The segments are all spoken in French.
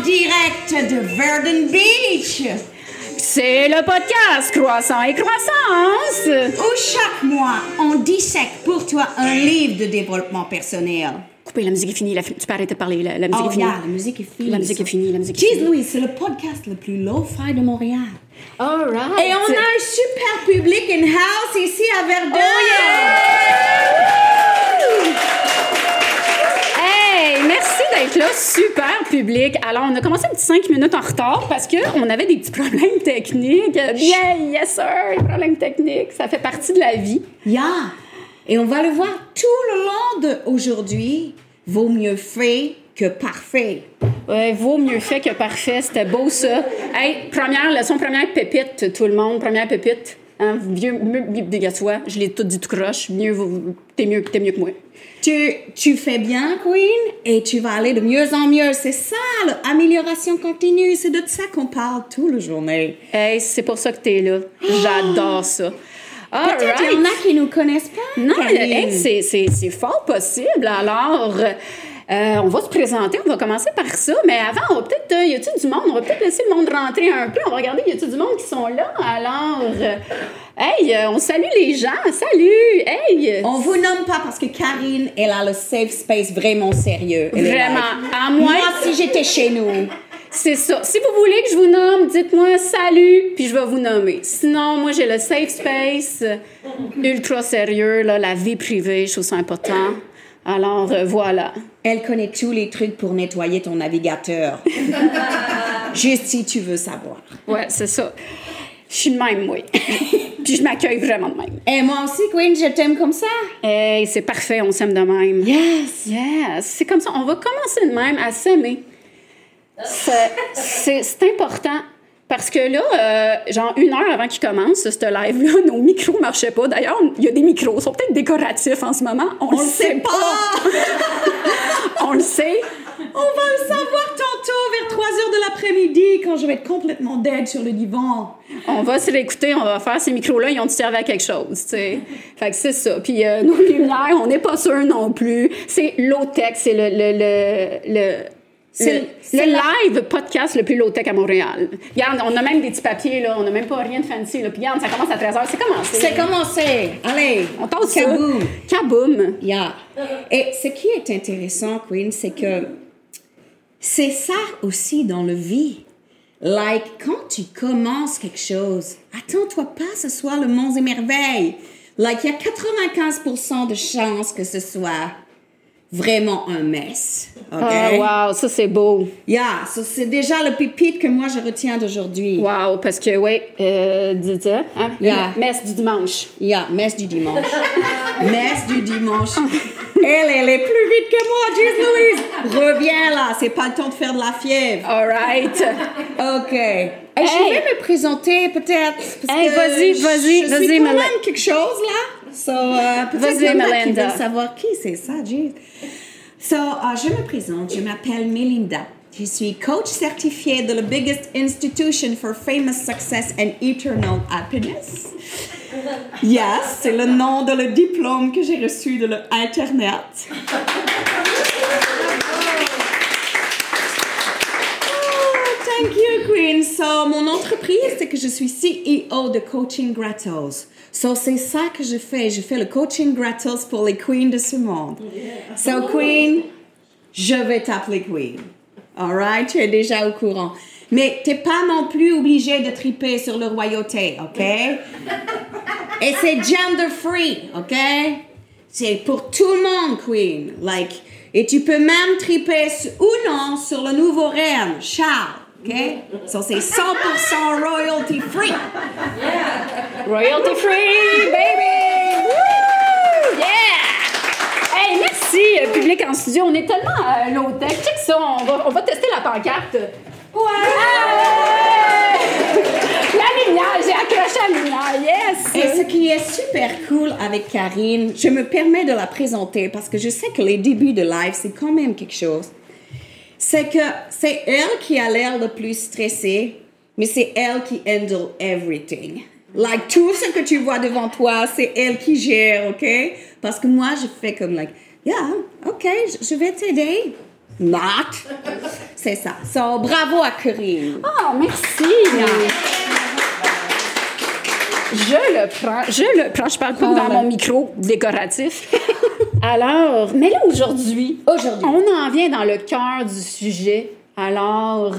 en direct de Verdun Beach, C'est le podcast Croissant et Croissance. où chaque mois, on dissèque pour toi un livre de développement personnel. Coupez, la musique est finie. la fi- tu peux arrêter de parler. La, la musique Oh, est finie. yeah, la musique est finie. La musique est finie. La musique est finie. Louise, c'est le podcast le plus low-fi de Montréal. All right. Et on a un super public in-house ici à Verdun. Hey, merci d'être là, super public. Alors, on a commencé un petit 5 minutes en retard parce qu'on avait des petits problèmes techniques. Yeah, yes sir, les problèmes techniques, ça fait partie de la vie. Yeah. Et on va le voir tout le long d'aujourd'hui. Vaut mieux fait que parfait. Ouais, vaut mieux fait que parfait, c'était beau ça. Hey, première leçon, première pépite, tout le monde, première pépite. Hein, vieux, mieux, je l'ai tout dit tout croche, mieux, t'es mieux, t'es mieux que moi. Tu, tu fais bien, Queen, et tu vas aller de mieux en mieux. C'est ça, l'amélioration continue. C'est de ça qu'on parle toute la journée. Hey, c'est pour ça que t'es là. J'adore ça. All Peut-être qu'il y en a qui nous connaissent pas. Non, hey, c'est fort possible. Alors, euh, on va se présenter, on va commencer par ça. Mais avant, on va peut-être, euh, y a-t-il du monde? On va peut-être laisser le monde rentrer un peu. On va regarder, y a-t-il du monde qui sont là? Alors, euh, hey, euh, on salue les gens. Salut! Hey! On vous nomme pas parce que Karine, elle a le safe space vraiment sérieux. Elle Vraiment. À moins- Moi, si j'étais chez nous. C'est ça. Si vous voulez que je vous nomme, dites-moi salut, puis je vais vous nommer. Sinon, moi, j'ai le safe space, ultra sérieux, là, la vie privée, je trouve ça important. Alors, euh, voilà. Elle connaît tous les trucs pour nettoyer ton navigateur. Juste si tu veux savoir. Ouais, c'est ça. Je suis de même, oui. puis je m'accueille vraiment de même. Et moi aussi, Queen, je t'aime comme ça. Hey, c'est parfait, on s'aime de même. Yes. Yes, c'est comme ça. On va commencer de même à s'aimer. C'est- important. Parce que là, euh, genre une heure avant qu'il commence, ce live-là, nos micros ne marchaient pas. D'ailleurs, il y a des micros, ils sont peut-être décoratifs en ce moment. On, On le sait pas. on le sait. On va le savoir tantôt vers 3 heures de l'après-midi quand je vais être complètement dead sur le divan. On va se réécouter, on va faire ces micros-là, ils ont servi à quelque chose, tu sais. Fait que c'est ça. Puis euh, nos lumières, on n'est pas sûr non plus. C'est low-tech, c'est le, le, le, le, C'est- le, la- live podcast le plus low-tech à Montréal. Regarde, on a même des petits papiers, là. On n'a même pas rien de fancy, là. Puis regarde, ça commence à 13h. C'est commencé. C'est commencé. Allez. On ça. Kaboom. Kaboom. Yeah. Et ce qui est intéressant, Queen, c'est que c'est ça aussi dans la vie. Like, quand tu commences quelque chose, attends-toi pas ce soit le monde et merveilles. Like, il y a 95% de chances que ce soit vraiment un mess. OK? Ah, wow, ça c'est beau. Yeah, so c'est déjà le pipite que moi je retiens d'aujourd'hui. Wow, parce que, ouais, euh, dis hein? Yeah. Messe du dimanche. Yeah, messe du dimanche. messe du dimanche. Elle, elle est plus vite que moi, Jeez Louise. Reviens là, c'est pas le temps de faire de la fièvre. All right. OK. Et je Hey. vais me présenter peut-être. Hey, vas-y, je- vas-y, Je vas-y, suis quand même quelque chose là. So, peut-être Vas-y, qui Melinda. savoir qui c'est ça, Jeez. So, euh, je me présente, je m'appelle Melinda. Je suis coach certifiée de la biggest institution for famous success and eternal happiness. Yes, c'est le nom de le diplôme que j'ai reçu de l'Internet. Oh, Thank you, Queen. So, mon entreprise, c'est que je suis CEO de Coaching Gratos. So, c'est ça que je fais. Je fais le coaching gratos pour les queens de ce monde. So, Queen, je vais t'appeler Queen. All right? Tu es déjà au courant. Mais t'es pas non plus obligé de triper sur le royauté, OK? Et c'est gender free, OK? C'est pour tout le monde, Queen. Like, et tu peux même triper ou non sur le nouveau reine, Charles. OK? So, c'est 100% royalty free. Royalty free, baby! Woo! Yeah! Hey, merci, euh, public en studio. On est tellement euh, low-tech. Check ça, on va, on va tester la pancarte. Ouais! La lumière, j'ai accroché la lumière, yes! Et ce qui est super cool avec Karine, je me permets de la présenter parce que je sais que les débuts de live, c'est quand même quelque chose. C'est que c'est elle qui a l'air le plus stressée, mais c'est elle qui handle everything. Like, tout ce que tu vois devant toi, c'est elle qui gère, OK? Parce que moi, je fais comme, like, yeah, OK, je- vais t'aider. Not. C'est ça. So, bravo à Corinne. Oh, merci. Je le prends, je le prends. Je parle pas dans mon micro décoratif. Alors, mais là, aujourd'hui, Aujourd'hui. on en vient dans le cœur du sujet. Alors,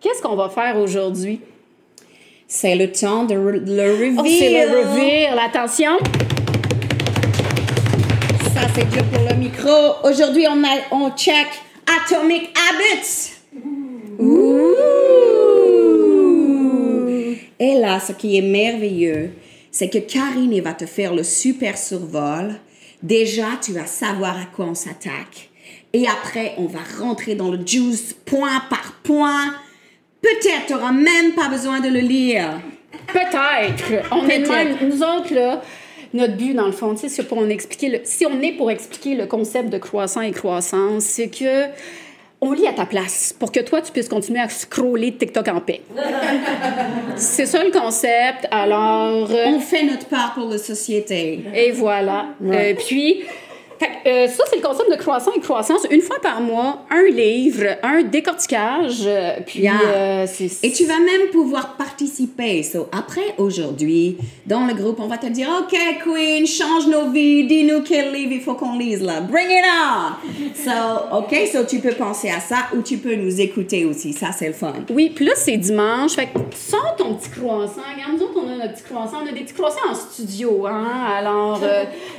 qu'est-ce qu'on va faire aujourd'hui? C'est le temps de re- le reveal. Oh, c'est le reveal. Attention. Ça, c'est tout pour le micro. Aujourd'hui, on, a, on check Atomic Habits. Et là, ce qui est merveilleux, c'est que Karine va te faire le super survol. Déjà, tu vas savoir à quoi on s'attaque. Et après, on va rentrer dans le juice point par point. Peut-être tu n'auras même pas besoin de le lire. Peut-être. On est même, nous autres, là, notre but, dans le fond, c'est pour expliquer le- si on est pour expliquer le concept de croissant et croissance, c'est que on lit à ta place pour que toi, tu puisses continuer à scroller TikTok en paix. c'est ça le concept. Alors, euh, On fait notre part pour la société. et voilà. Euh, puis, fait euh, ça, c'est le concept de croissant et croissance. Une fois par mois, un livre, un décortiquage. euh, puis, Yeah. euh, c'est... Et tu vas même pouvoir participer. So, après, aujourd'hui, dans le groupe, on va te dire, OK, Queen, change nos vies, dis-nous quel livre il faut qu'on lise là. Bring it on! So, OK, so tu peux penser à ça ou tu peux nous écouter aussi. Ça, c'est le fun. Oui, puis là, c'est dimanche. Fait que sors ton petit croissant. Regarde, nous autres, on a notre petit croissant. On a des petits croissants en studio, hein. Alors,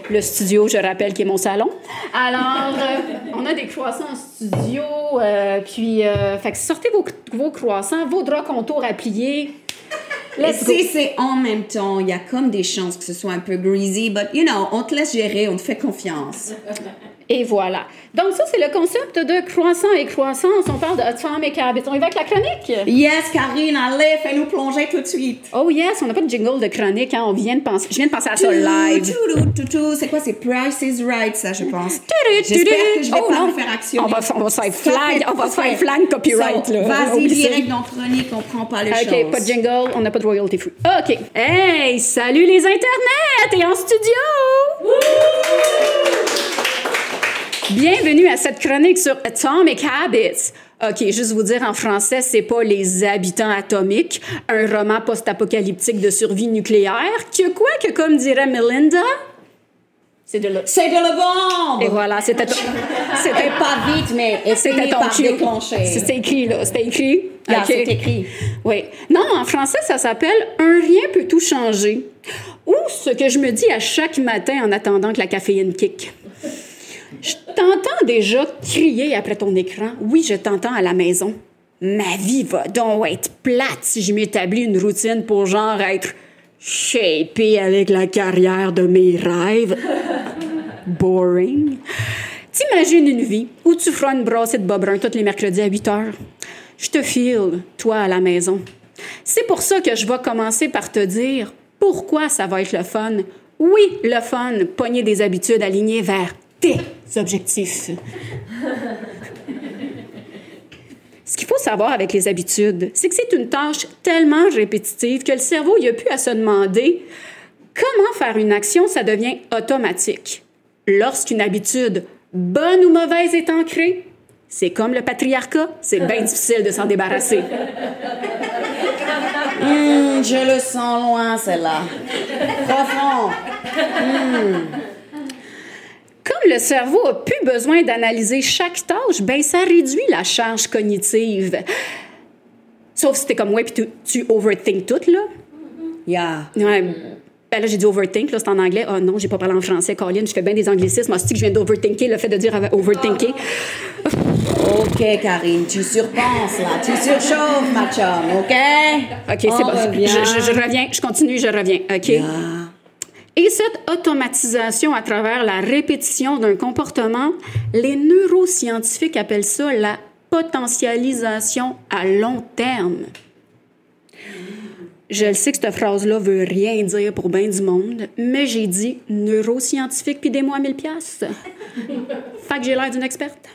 le studio, je rappelle, qui est mon salon. Alors, euh, on a des croissants en studio. euh, puis, euh, fait que sortez vos, vos croissants, vos draps contours à plier. C'est en même temps, il y a comme des chances que ce soit un peu greasy, but you know, on te laisse gérer, on te fait confiance. Et voilà. Donc, ça, c'est le concept de croissant et croissance. On parle de Atomic Habits. On y va avec la chronique? Yes, Karine, allez, fais-nous plonger tout de suite. Oh yes, on n'a pas de jingle de chronique. Hein. On vient de penser, je viens de penser à ça live. C'est quoi? C'est Price is Right, ça, je pense. J'espère que je vais Oh, pas non. me faire actionner. On va, on va se faire flag, on va se faire flag copyright. So. Vas-y, direct dans chronique, on prend pas les choses. OK, pas de jingle, on n'a pas de royalty free. OK. Hey, salut les internets! T'es en studio! Bienvenue à cette chronique sur Atomic Habits. OK, juste vous dire en français, c'est pas Les habitants atomiques, un roman post-apocalyptique de survie nucléaire, que quoi que comme dirait Melinda, c'est de là. C'est de la bombe! Et voilà, c'était ton... C'était Et pas vite, mais C'était ton déclencher. C'était écrit, là. C'était écrit. Là, OK. c'est écrit. Oui. Non, en français, ça s'appelle Un rien peut tout changer. Ou ce que je me dis à chaque matin en attendant que la caféine kick. Je t'entends déjà crier après ton écran. Oui, je t'entends à la maison. Ma vie va donc être plate si je m'établis une routine pour genre être shapé avec la carrière de mes rêves. Boring. T'imagines une vie où tu feras une brassée de bas brun tous les mercredis à 8 heures. Je te file, toi, à la maison. C'est pour ça que je vais commencer par te dire pourquoi ça va être le fun. Oui, le fun, pogner des habitudes alignées vers tes objectifs. Ce qu'il faut savoir avec les habitudes, c'est que c'est une tâche tellement répétitive que le cerveau il a plus à se demander comment faire une action, ça devient automatique. Lorsqu'une habitude, bonne ou mauvaise, est ancrée, c'est comme le patriarcat, c'est bien difficile de s'en débarrasser. Hum, je le sens loin, celle-là. Profond. Comme le cerveau a plus besoin d'analyser chaque tâche, ben ça réduit la charge cognitive. Sauf si t'es comme moi puis tu, tu overthink tout, là. Yeah. Ouais. Ben là, j'ai dit overthink, là, c'est en anglais. Oh non, j'ai pas parlé en français, Colin. Je fais bien des anglicismes. Hostie que je viens d'overthinker, le fait de dire overthinker? OK, Karine, tu surpenses, là. Tu surchauffes, ma chum, OK? OK, c'est On bon. je- je reviens, je continue, je reviens. OK? Yeah. Et cette automatisation à travers la répétition d'un comportement, les neuroscientifiques appellent ça la potentialisation à long terme. Je le sais que cette phrase-là veut rien dire pour bien du monde, mais j'ai dit neuroscientifique puis des mois 1000 pièces. Fait que j'ai l'air d'une experte.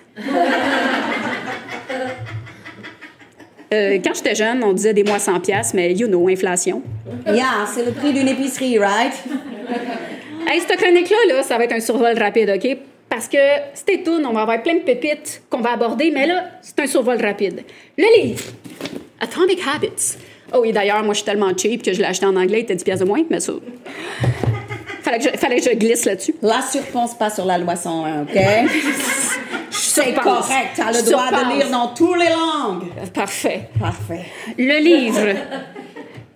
Euh, quand j'étais jeune, on disait des mois 100 pièces, mais you know, inflation. Yeah, c'est le prix d'une épicerie, right? Hey, cette chronique-là, là, ça va être un survol rapide, OK? parce que c'était tout. On va avoir plein de pépites qu'on va aborder, mais là, c'est un survol rapide. Le livre, Atomic Habits. Oh oui, d'ailleurs, moi, je suis tellement cheap que je l'ai acheté en anglais, il était 10 pièces de moins, mais ça... Fallait que je, fallait que je glisse là-dessus. Là, surpense pas sur la loi 101, OK? C'est correct, tu as le droit de lire dans toutes les langues. Parfait. Parfait. Le livre.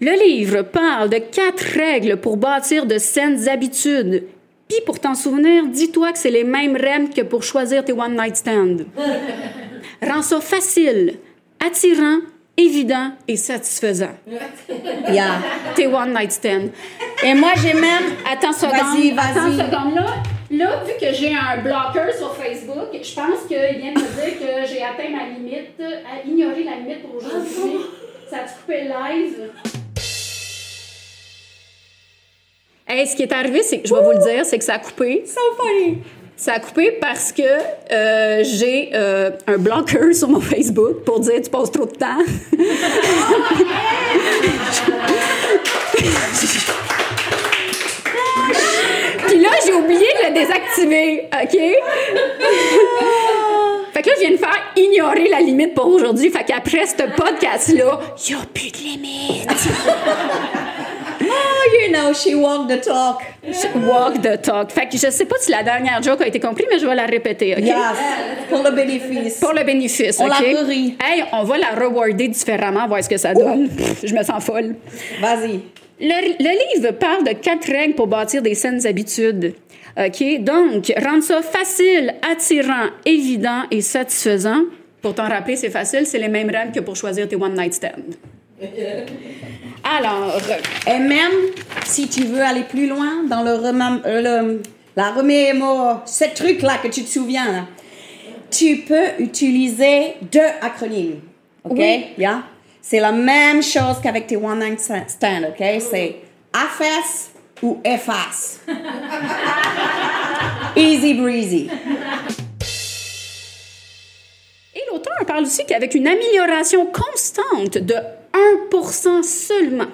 Le livre parle de quatre règles pour bâtir de saines habitudes. Puis pour t'en souvenir, dis-toi que c'est les mêmes règles que pour choisir tes one night stands. Rends ça facile, attirant, évident et satisfaisant. Yeah. Tes one night stands. Et moi, j'ai même... Attends seconde. Vas-y, vas-y. Seconde. Là, là, vu que j'ai un bloqueur sur Facebook, je pense qu'il vient de me dire que j'ai atteint ma limite, à ignorer la limite pour aujourd'hui. Ça a coupé le live? Hey, ce qui est arrivé, c'est que je vais vous le dire, c'est que ça a coupé. So funny. Ça a coupé parce que euh, j'ai euh, un bloqueur sur mon Facebook pour dire tu passes trop de temps. Là, j'ai oublié de le désactiver, OK? fait que là, je viens de faire ignorer la limite pour aujourd'hui. Fait qu'après ce podcast-là, il n'y a plus de limite. Oh, you know, she walked the talk. Walk the talk. Fait que je sais pas si la dernière joke a été comprise, mais je vais la répéter, OK? Yes. Pour le bénéfice. Pour le bénéfice, On OK? la. Hey, on va la rewarder différemment, voir ce que ça donne. Pff, Je me sens folle. Vas-y. Le, le livre parle de quatre règles pour bâtir des saines habitudes. OK? Donc, rendre ça facile, attirant, évident et satisfaisant. Pour t'en rappeler, c'est facile, c'est les mêmes règles que pour choisir tes one-night stands. Alors, Et même si tu veux aller plus loin dans le, euh, le- la remémore, ce truc-là que tu te souviens, là, tu peux utiliser deux acronymes. OK? Oui. Yeah? C'est la même chose qu'avec tes one night stand, OK? C'est AFS ou efface. Easy breezy. Et l'auteur parle aussi qu'avec une amélioration constante de 1% seulement,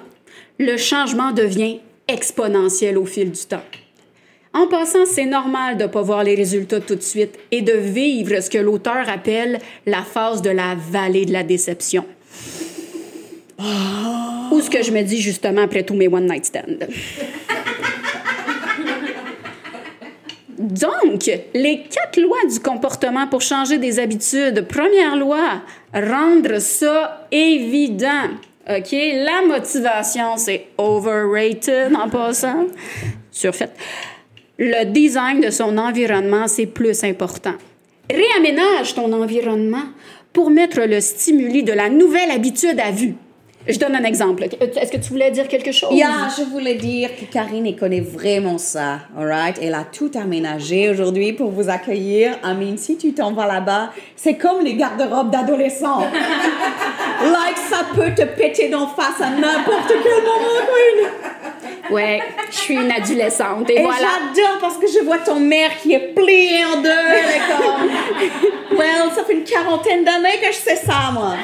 le changement devient exponentiel au fil du temps. En passant, c'est normal de ne pas voir les résultats tout de suite et de vivre ce que l'auteur appelle la phase de la vallée de la déception. Ou ce que je me dis justement après tous mes one-night stands. Donc, les quatre lois du comportement pour changer des habitudes. Première loi, rendre ça évident. OK? La motivation, c'est overrated en passant. Surfait. Le design de son environnement, c'est plus important. Réaménage ton environnement pour mettre le stimuli de la nouvelle habitude à vue. Je donne un exemple. Est-ce que tu voulais dire quelque chose? Yeah, je voulais dire que Karine elle connaît vraiment ça, alright? Elle a tout aménagé aujourd'hui pour vous accueillir. I mean, si tu t'en vas là-bas, c'est comme les garde-robes d'adolescents. like, ça peut te péter d'en face à n'importe quel moment, Queen. Ouais, je suis une adolescente et, Et voilà. j'adore parce que je vois ton mère qui est pliée en deux. Elle est comme, well, ça fait une quarantaine d'années que je sais ça, moi.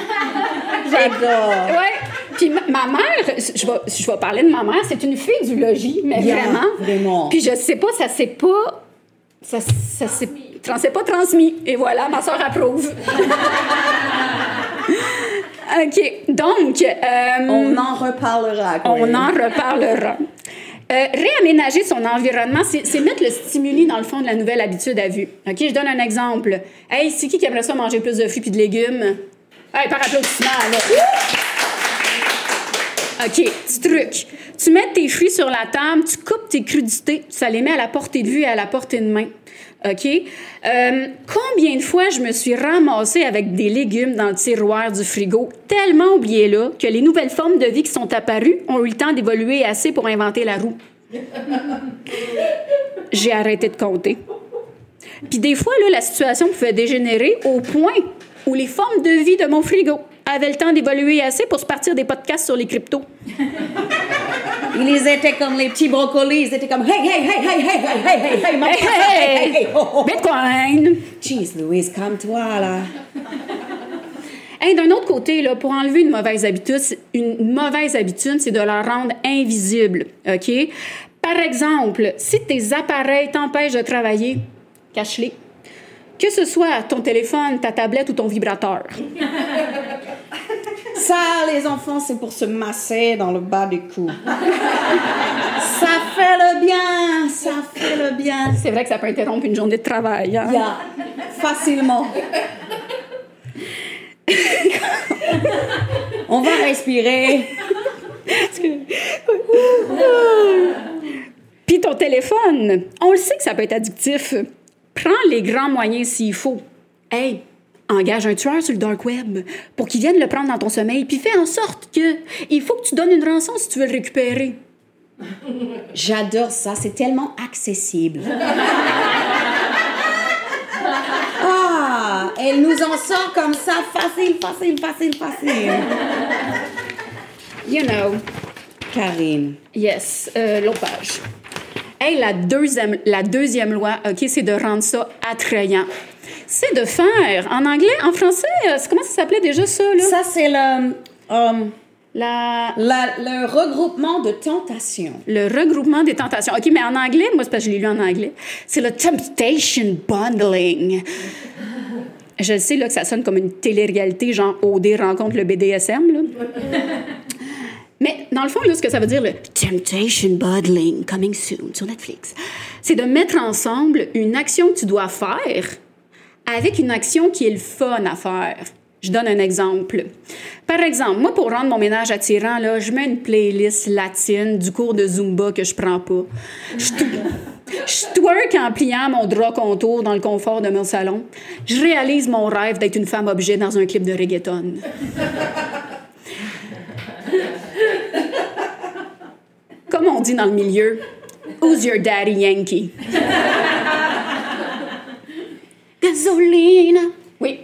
J'adore. Ouais. Puis ma, ma mère, je vais, je vais parler de ma mère, c'est une fille du logis, mais Yeah, vraiment. vraiment. Puis je sais pas, ça s'est pas. Ça, ça s'est ça s'est pas transmis. Et voilà, ma soeur approuve. OK. Donc. euh, On en reparlera. On en reparlera. Euh, réaménager son environnement, c'est c'est mettre le stimuli dans le fond de la nouvelle habitude à vue. OK, je donne un exemple. Hey, c'est qui qui aimerait ça manger plus de fruits et de légumes? Hey, par applaudissement, là. OK, petit truc. Tu mets tes fruits sur la table, tu coupes tes crudités, ça les met à la portée de vue et à la portée de main. OK? Euh, combien de fois je me suis ramassée avec des légumes dans le tiroir du frigo, tellement oubliés là, que les nouvelles formes de vie qui sont apparues ont eu le temps d'évoluer assez pour inventer la roue. J'ai arrêté de compter. Puis des fois, là, la situation pouvait dégénérer au point où les formes de vie de mon frigo avaient le temps d'évoluer assez pour se partir des podcasts sur les cryptos. Ils étaient comme les petits brocolis. Ils étaient comme hey, hey, hey, hey, hey, hey, hey, hey, hey, Hey, hey, hey, hey, oh, oh, oh. Bitcoin! Jeez, Louise, calme-toi, là. Hey, D'un autre côté, là, pour enlever une mauvaise habitude, une mauvaise habitude, c'est de la rendre invisible. OK? Par exemple, si tes appareils t'empêchent de travailler, cache-les. Que ce soit ton téléphone, ta tablette ou ton vibrateur. Ça, les enfants, c'est pour se masser dans le bas du cou. ça fait le bien, ça fait le bien. C'est vrai que ça peut interrompre une journée de travail. Hein? Yeah, facilement. On va respirer. Puis ton téléphone, on le sait que ça peut être addictif. Prends les grands moyens s'il faut. Hey, engage un tueur sur le dark web pour qu'il vienne le prendre dans ton sommeil, puis fais en sorte que il faut que tu donnes une rançon si tu veux le récupérer. J'adore ça, c'est tellement accessible. Ah, elle nous en sort comme ça, facile, facile, facile, facile. You know. Karine. Yes, euh, l'autre page. Hey, la deuxième, la deuxième loi, OK, c'est de rendre ça attrayant. C'est de faire, en anglais, en français, euh, comment ça s'appelait déjà ça, là? Ça, c'est le, euh, La, la- le regroupement de tentations. le regroupement des tentations. OK, mais en anglais, moi, c'est parce que je l'ai lu en anglais, c'est le temptation bundling. Je sais là, que ça sonne comme une télé-réalité, genre OD rencontre le BDSM. Là. Mais dans le fond, là, ce que ça veut dire, le temptation bundling, coming soon sur Netflix, c'est de mettre ensemble une action que tu dois faire avec une action qui est le fun à faire. Je donne un exemple. Par exemple, moi, pour rendre mon ménage attirant, là, je mets une playlist latine du cours de Zumba que je prends pas. Je, je twerk en pliant mon drap contour dans le confort de mon salon. Je réalise mon rêve d'être une femme objet dans un clip de reggaeton. Comme on dit dans le milieu, Who's your daddy Yankee? Gasolina. Oui.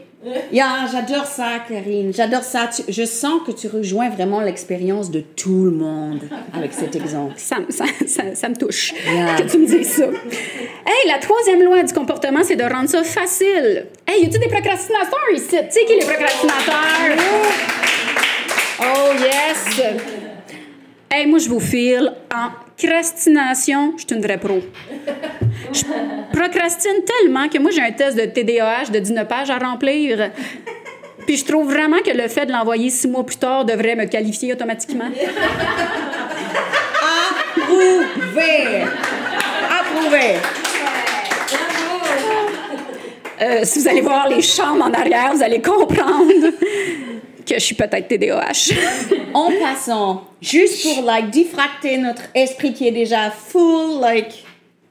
Yeah, j'adore ça, Karine. J'adore ça. Tu- je sens que tu rejoins vraiment l'expérience de tout le monde avec cet exemple. Ça, me- ça, ça- ça me touche Yeah. que tu me dises ça. Hey, la troisième loi du comportement, c'est de rendre ça facile. Hey, y a-tu des procrastinateurs ici? Tu sais qui est les procrastinateurs? Oh yes! Hey, moi, je vous file en crastination, je suis une vraie pro. Je procrastine tellement que moi, j'ai un test de TDAH de 19 pages à remplir. Puis je trouve vraiment que le fait de l'envoyer six mois plus tard devrait me qualifier automatiquement. Approuvé! Approuvé! Euh, si vous allez voir les chambres en arrière, vous allez comprendre que je suis peut-être TDAH. En passant, juste pour like diffracter notre esprit qui est déjà full like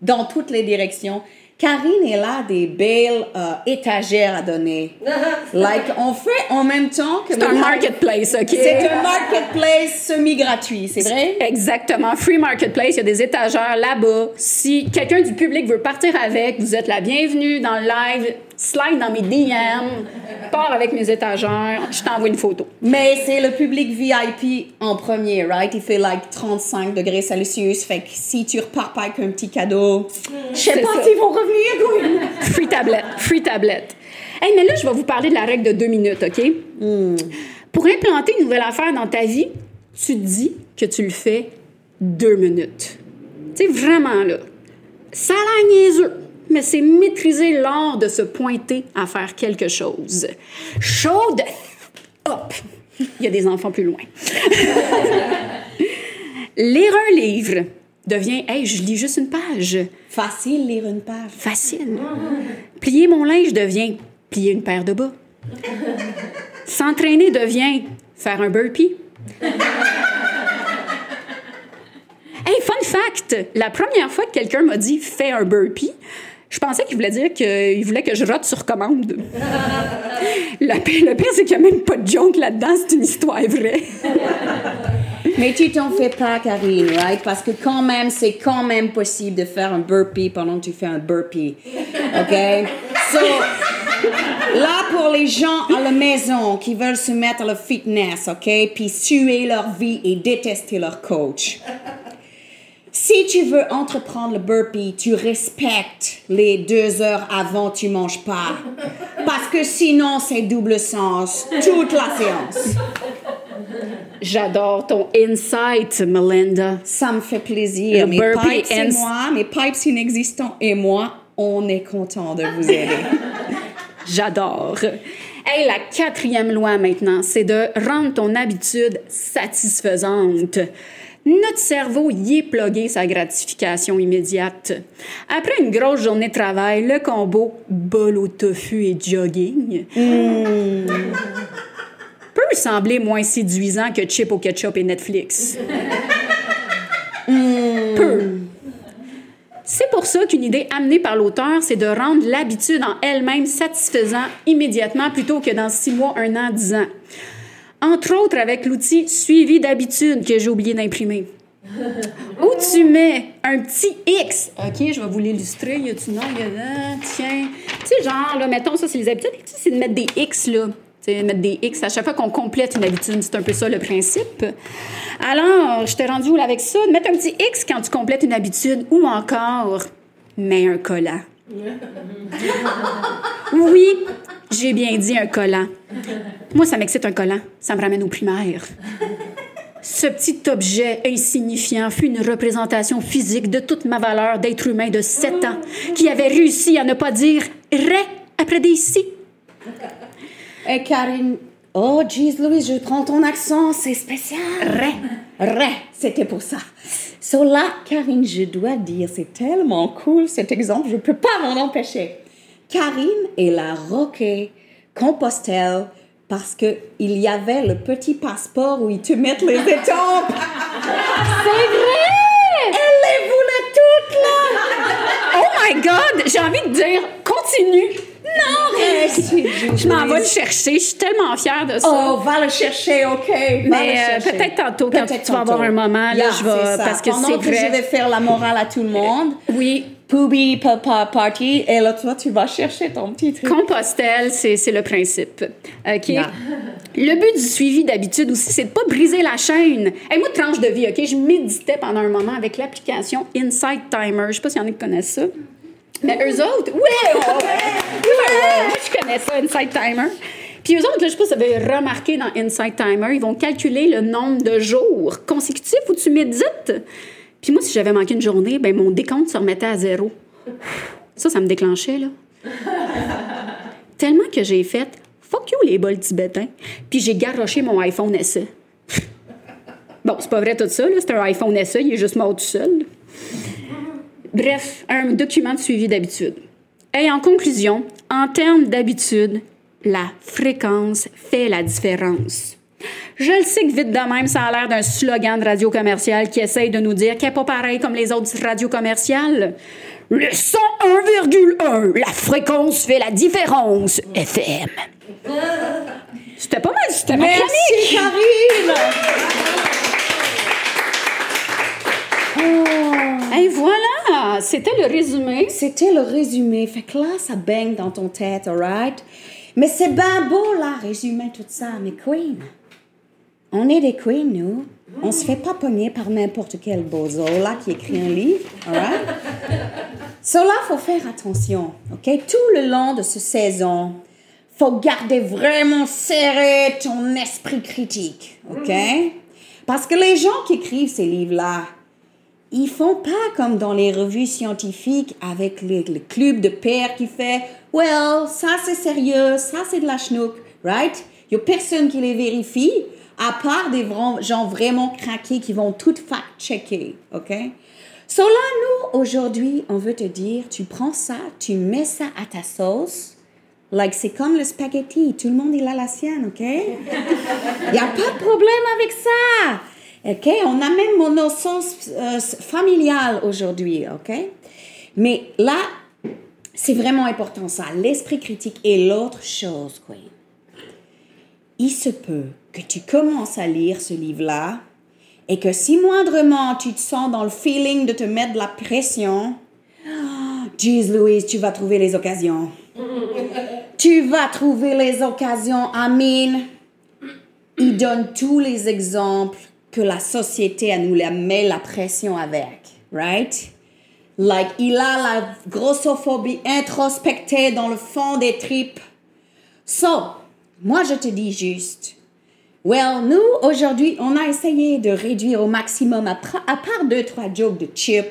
dans toutes les directions, Karine est là des belles euh, étagères à donner. like on fait en même temps que C'est un marketplace, OK? C'est un marketplace semi-gratuit, c'est vrai? Exactement. Free Marketplace, il y a des étagères là-bas. Si quelqu'un du public veut partir avec, vous êtes la bienvenue dans le live. Slide dans mes DM, pars avec mes étagères, je t'envoie une photo. Mais c'est le public VIP en premier, right? Il fait like 35 degrés Celsius. Fait que si tu repars pas avec un petit cadeau, je sais pas s'ils vont revenir. Free tablette, free tablette. Hey, mais là, je vais vous parler de la règle de deux minutes, OK? Pour implanter une nouvelle affaire dans ta vie, tu te dis que tu le fais deux minutes. Tu sais, vraiment, là. Ça a l'air niaiseux, mais c'est maîtriser l'art de se pointer à faire quelque chose. Chaude, hop! Il y a des enfants plus loin. Lire un livre devient, hey, je lis juste une page. Facile lire une page. Facile. Plier mon linge devient plier une paire de bas. S'entraîner devient faire un burpee. Hey, fun fact! La première fois que quelqu'un m'a dit fais un burpee, je pensais qu'il voulait dire qu'il voulait que je rote sur commande. Le pire, le pire, c'est qu'il n'y a même pas de joke là-dedans, c'est une histoire vraie. Mais tu t'en fais pas, Karine, right? Parce que quand même, c'est quand même possible de faire un burpee pendant que tu fais un burpee. OK? So, là, pour les gens à la maison qui veulent se mettre à le fitness, OK? Puis suer leur vie et détester leur coach. Si tu veux entreprendre le burpee, tu respectes les deux heures avant tu manges pas. Parce que sinon, c'est double sens toute la séance. J'adore ton insight, Melinda. Ça me fait plaisir. Le Mes burpee pipes, ins- moi. Mes pipes inexistants et moi, on est content de vous aider. J'adore. Hey, la quatrième loi maintenant, c'est de rendre ton habitude satisfaisante. Notre cerveau y est plugué sa gratification immédiate. Après une grosse journée de travail, le combo bol au tofu et jogging peut sembler moins séduisant que chip au ketchup et Netflix. Peu. C'est pour ça qu'une idée amenée par l'auteur, c'est de rendre l'habitude en elle-même satisfaisant immédiatement plutôt que dans six mois, un an, dix ans. Entre autres avec l'outil suivi d'habitude que j'ai oublié d'imprimer. Où tu mets un petit X? OK, je vais vous l'illustrer. Y a-tu non? Y a là, tiens. Tu sais, genre, là, mettons, ça, c'est les habitudes. C'est de mettre des X, là. Sais, mettre des X à chaque fois qu'on complète une habitude. C'est un peu ça le principe. Alors, je t'ai rendu où avec ça? Mettre un petit X quand tu complètes une habitude ou encore, mets un collant. Oui, j'ai bien dit un collant. Moi, ça m'excite un collant. Ça me ramène au primaire. Ce petit objet insignifiant fut une représentation physique de toute ma valeur d'être humain de 7 ans qui avait réussi à ne pas dire ré après des si. Et Karine, oh, jeez, Louise, je prends ton accent, c'est spécial. Ré. Ré, c'était pour ça. So là, Karine, je dois dire, c'est tellement cool cet exemple, je peux pas m'en empêcher. Karine, elle a rocké Compostelle parce que il y avait le petit passeport où ils te mettent les étampes. C'est vrai! Elle les voulait toutes là. Oh my God! J'ai envie de dire, continue! Non, reste. Je m'en vais le chercher. Je suis tellement fière de ça. Oh, va le chercher, ok. va Mais euh, peut-être tantôt, quand tu vas avoir tantôt. un moment, là, je vais. Parce que Pendant que je vais faire la morale à tout le monde. Oui. Poubi, papa, party. Et là, toi, tu vas chercher ton petit truc. Compostelle, c'est le principe. OK? Yeah. Le but du suivi d'habitude aussi, c'est de pas briser la chaîne. Hey, moi, tranche de vie, OK? Je méditais pendant un moment avec l'application Insight Timer. Je sais pas s'il y en a qui connaissent ça. Mais eux autres, ouais! ouais, ouais, moi, je connais ça, Insight Timer. Puis eux autres, là, je sais pas si vous avez remarqué dans Insight Timer, ils vont calculer le nombre de jours consécutifs où tu médites. Puis moi, si j'avais manqué une journée, ben mon décompte se remettait à zéro. Ça, ça me déclenchait, là. Tellement que j'ai fait fuck you les bols tibétains, puis j'ai garoché mon iPhone SE. Bon, c'est pas vrai tout ça, là. c'est un iPhone SE, il est juste mort tout seul. Bref, un document de suivi d'habitude. Et en conclusion, en termes d'habitude, la fréquence fait la différence. Je le sais que vite de même, ça a l'air d'un slogan de radio commerciale qui essaye de nous dire qu'elle n'est pas pareil comme les autres radios commerciales. Le 101,1, la fréquence fait la différence, FM. C'était pas mal, c'était. Merci, Karine. Et voilà, c'était le résumé. C'était le résumé. Fait que là, ça baigne dans ton tête, alright? Mais c'est bien beau, là, résumer tout ça. Mais Queen, on est des queens, nous. On se fait pas pogner par n'importe quel bozo, là, qui écrit un livre, alright? So là, faut faire attention, OK? Tout le long de cette saison, faut garder vraiment serré ton esprit critique, OK? Parce que les gens qui écrivent ces livres-là, ils font pas comme dans les revues scientifiques avec le, club de pairs qui fait Well, ça c'est sérieux, ça c'est de la schnook, right? Il y a personne qui les vérifie, à part des gens vraiment craqués qui vont tout fact-checker, ok? So là, nous, aujourd'hui, on veut te dire, tu prends ça, tu mets ça à ta sauce, like c'est comme le spaghetti, tout le monde il a la sienne, ok? Il n'y a pas de problème avec ça. OK? On a même nos sauces euh, familiales aujourd'hui. OK? Mais là, c'est vraiment important ça. L'esprit critique est l'autre chose, Queen. Il se peut que tu commences à lire ce livre-là et que si moindrement tu te sens dans le feeling de te mettre de la pression, oh, Jeez Louise, tu vas trouver les occasions. tu vas trouver les occasions, Amine il donne tous les exemples que la société elle nous la met la pression avec, right? Like, il a la grossophobie introspectée dans le fond des tripes. So, moi je te dis juste, well, nous, aujourd'hui, on a essayé de réduire au maximum, à, part deux, trois jokes de chip.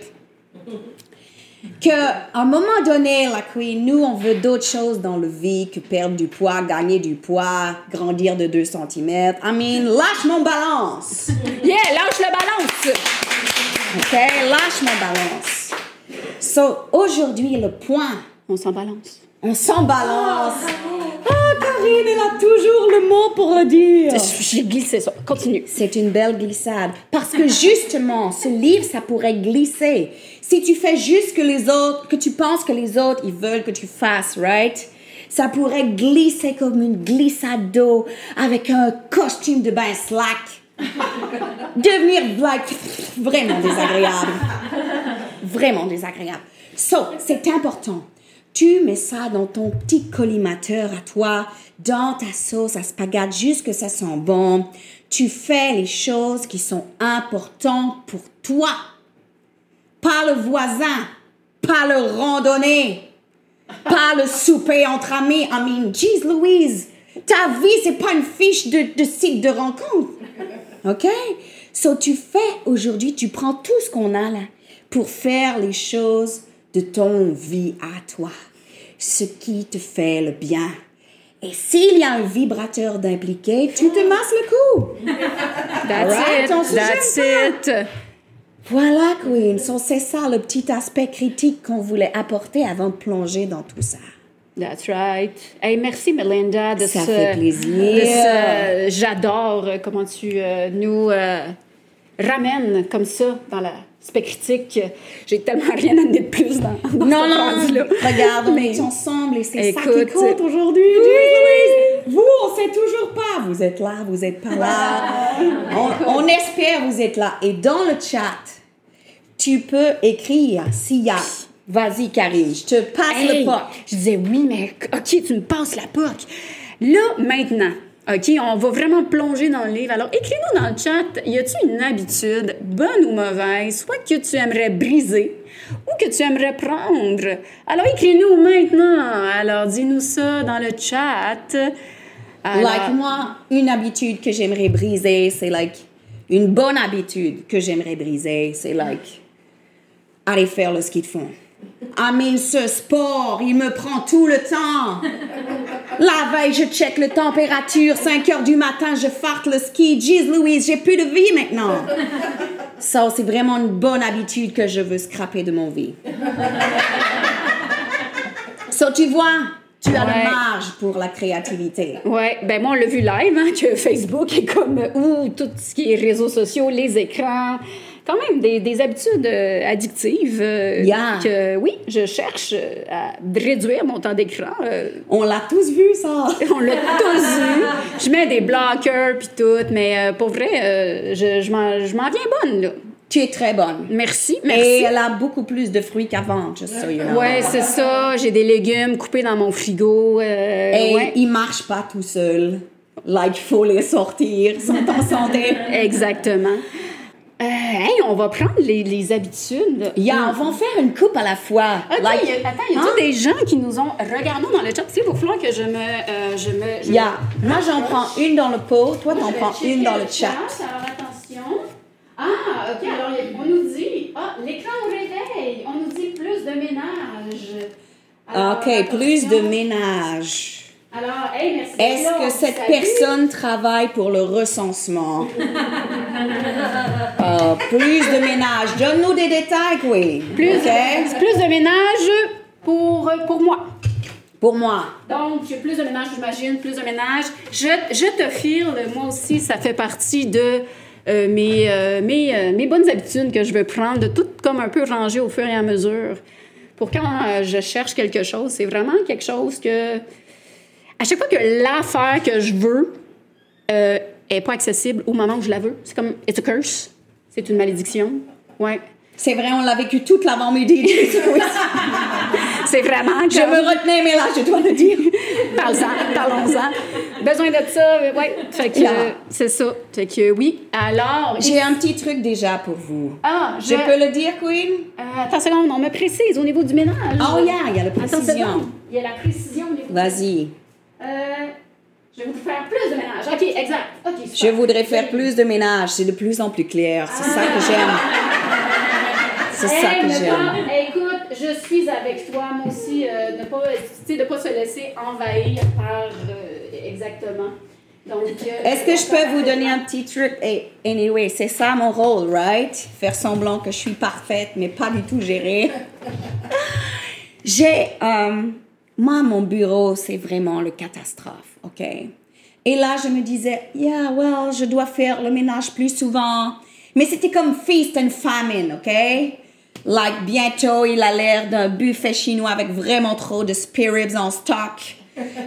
Qu'à un moment donné, la Queen, nous, on veut d'autres choses dans le vie que perdre du poids, gagner du poids, grandir de 2 cm. I mean, lâche mon balance. Yeah, lâche la balance! OK? Lâche mon balance. So, aujourd'hui, le point, On s'en balance. on s'en balance. Ah, Karine, elle a toujours le mot pour le dire. J'ai glissé ça. Continue. C'est une belle glissade. Parce que justement, ce livre, ça pourrait glisser. Si tu fais juste que les autres, que tu penses que les autres, ils veulent que tu fasses, right? Ça pourrait glisser comme une glissade d'eau avec un costume de bain slack. Devenir like, vraiment désagréable. Vraiment désagréable. So, c'est important. Tu mets ça dans ton petit collimateur à toi, dans ta sauce à spaghetti, juste que ça sent bon. Tu fais les choses qui sont importantes pour toi. Pas le voisin, pas le randonnée, pas le souper entre amis. I mean, jeez Louise, ta vie, c'est pas une fiche de, de site de rencontre. OK? So, tu fais aujourd'hui, tu prends tout ce qu'on a là pour faire les choses de ton vie à toi. Ce qui te fait le bien. Et s'il y a un vibrateur d'impliqué, tu te masses le cou. That's it. That's it. Voilà, Queen. So, c'est ça le petit aspect critique qu'on voulait apporter avant de plonger dans tout ça. That's right. Hey, merci, Melinda, de Ça ce... fait plaisir. ce- J'adore euh, comment tu euh, nous euh, ramènes comme ça dans l'aspect critique. J'ai tellement rien amené de plus dans, dans Non, cette non, phrase-là. regarde, on Mais- est ensemble et c'est ça qui compte aujourd'hui. Louise. Vous, on sait toujours pas. Vous êtes là, vous êtes pas là. on, on espère vous êtes là. Et dans le chat, tu peux écrire s'il y a. Vas-y, Karine, je te passe Hey, le pot. Je disais, oui, mais OK, tu me passes la POC. Là, maintenant, OK, on va vraiment plonger dans le livre. Alors, écris-nous dans le chat, y a-tu une habitude, bonne ou mauvaise, soit que tu aimerais briser ou que tu aimerais prendre? Alors, écris-nous maintenant. Alors, dis-nous ça dans le chat. Like moi, une habitude que j'aimerais briser, c'est like une bonne habitude que j'aimerais briser, c'est like aller faire le ski de fond. I mean, ce sport, il me prend tout le temps. La veille, je check la température, 5 heures du matin, je farte le ski. Jeez Louise, j'ai plus de vie maintenant. Ça, c'est vraiment une bonne habitude que je veux scraper de mon vie. So, tu vois, tu as Ouais. de marge pour la créativité. Ouais, ben moi on l'a vu live, hein, que Facebook est comme ou tout ce qui est réseaux sociaux, les écrans, quand même des, des habitudes euh, addictives. euh, Yeah. Que oui, je cherche euh, à réduire mon temps d'écran. euh, On l'a tous vu, ça. on l'a tous vu. Je mets des blockers puis tout, mais euh, pour vrai, euh, je, je m'en viens bonne là. Tu es très bonne. Merci, Et merci. elle a beaucoup plus de fruits qu'avant, just so you know. Ouais, c'est ça. J'ai des légumes coupés dans mon frigo. euh, Et ouais. ils marchent pas tout seuls. Like, faut les sortir, sont en santé. Exactement. Euh, hey, on va prendre les, les habitudes. Yeah, on va en faire une coupe à la fois. OK, Like, y a- attends, y a hein? des gens qui nous ont. Regardons dans le chat? Tu sais, il va falloir que je me. euh, je me je Yeah. Moi, j'en prends une dans le pot, toi, t'en prends une dans le le chat. Alors, attention. Ah, OK. Alors, y a- on nous dit. Ah, l'écran au réveil. On nous dit plus de ménage. Alors, OK, plus de ménage. Alors, hey, merci. Est-ce que cette Salut. personne travaille pour le recensement? Ah, plus de ménage. Donne-nous des détails, oui. Plus, plus de ménage pour, pour moi. Pour moi. Donc, plus de ménage, j'imagine, plus de ménage. Je, je te file, moi aussi, ça fait partie de euh, mes, euh, mes, euh, mes bonnes habitudes que je veux prendre, de tout comme un peu ranger au fur et à mesure. Pour quand euh, je cherche quelque chose, c'est vraiment quelque chose que. À chaque fois que l'affaire que je veux euh, est pas accessible au moment où je la veux, c'est comme it's a curse. C'est une malédiction. Ouais. C'est vrai, on l'a vécu toute l'avant-midi. C'est vraiment. Je me retenais, mais là, je dois le dire. Parlons-en, parlons-en. Besoin de ça, euh, ouais. Fait que Yeah. euh, c'est ça. Fait que oui. Alors, J'ai un petit truc déjà pour vous. ah, Je peux le dire, Queen? Euh, attends seconde, on me précise au niveau du ménage. Oh, yeah, il y a la Attends précision. seconde. Il y a la précision. Vas-y. Euh, je vais vous faire plus de ménage. Ok, exact. Ok. Je voudrais faire plus de ménage. C'est de plus en plus clair. C'est ça que j'aime. C'est ça Hey, que j'aime. Écoute, je suis avec toi, moi aussi, euh, ne pas, de pas se laisser envahir par euh, exactement. Euh, Est-ce que je peux vous donner un petit truc? Et anyway, c'est ça mon rôle, right? Faire semblant que je suis parfaite, mais pas du tout gérée. J'ai, euh, moi, mon bureau, c'est vraiment le catastrophe, ok? Et là, je me disais, yeah, well, je dois faire le ménage plus souvent. Mais c'était comme feast and famine, ok? Like, bientôt, il a l'air d'un buffet chinois avec vraiment trop de spirits en stock.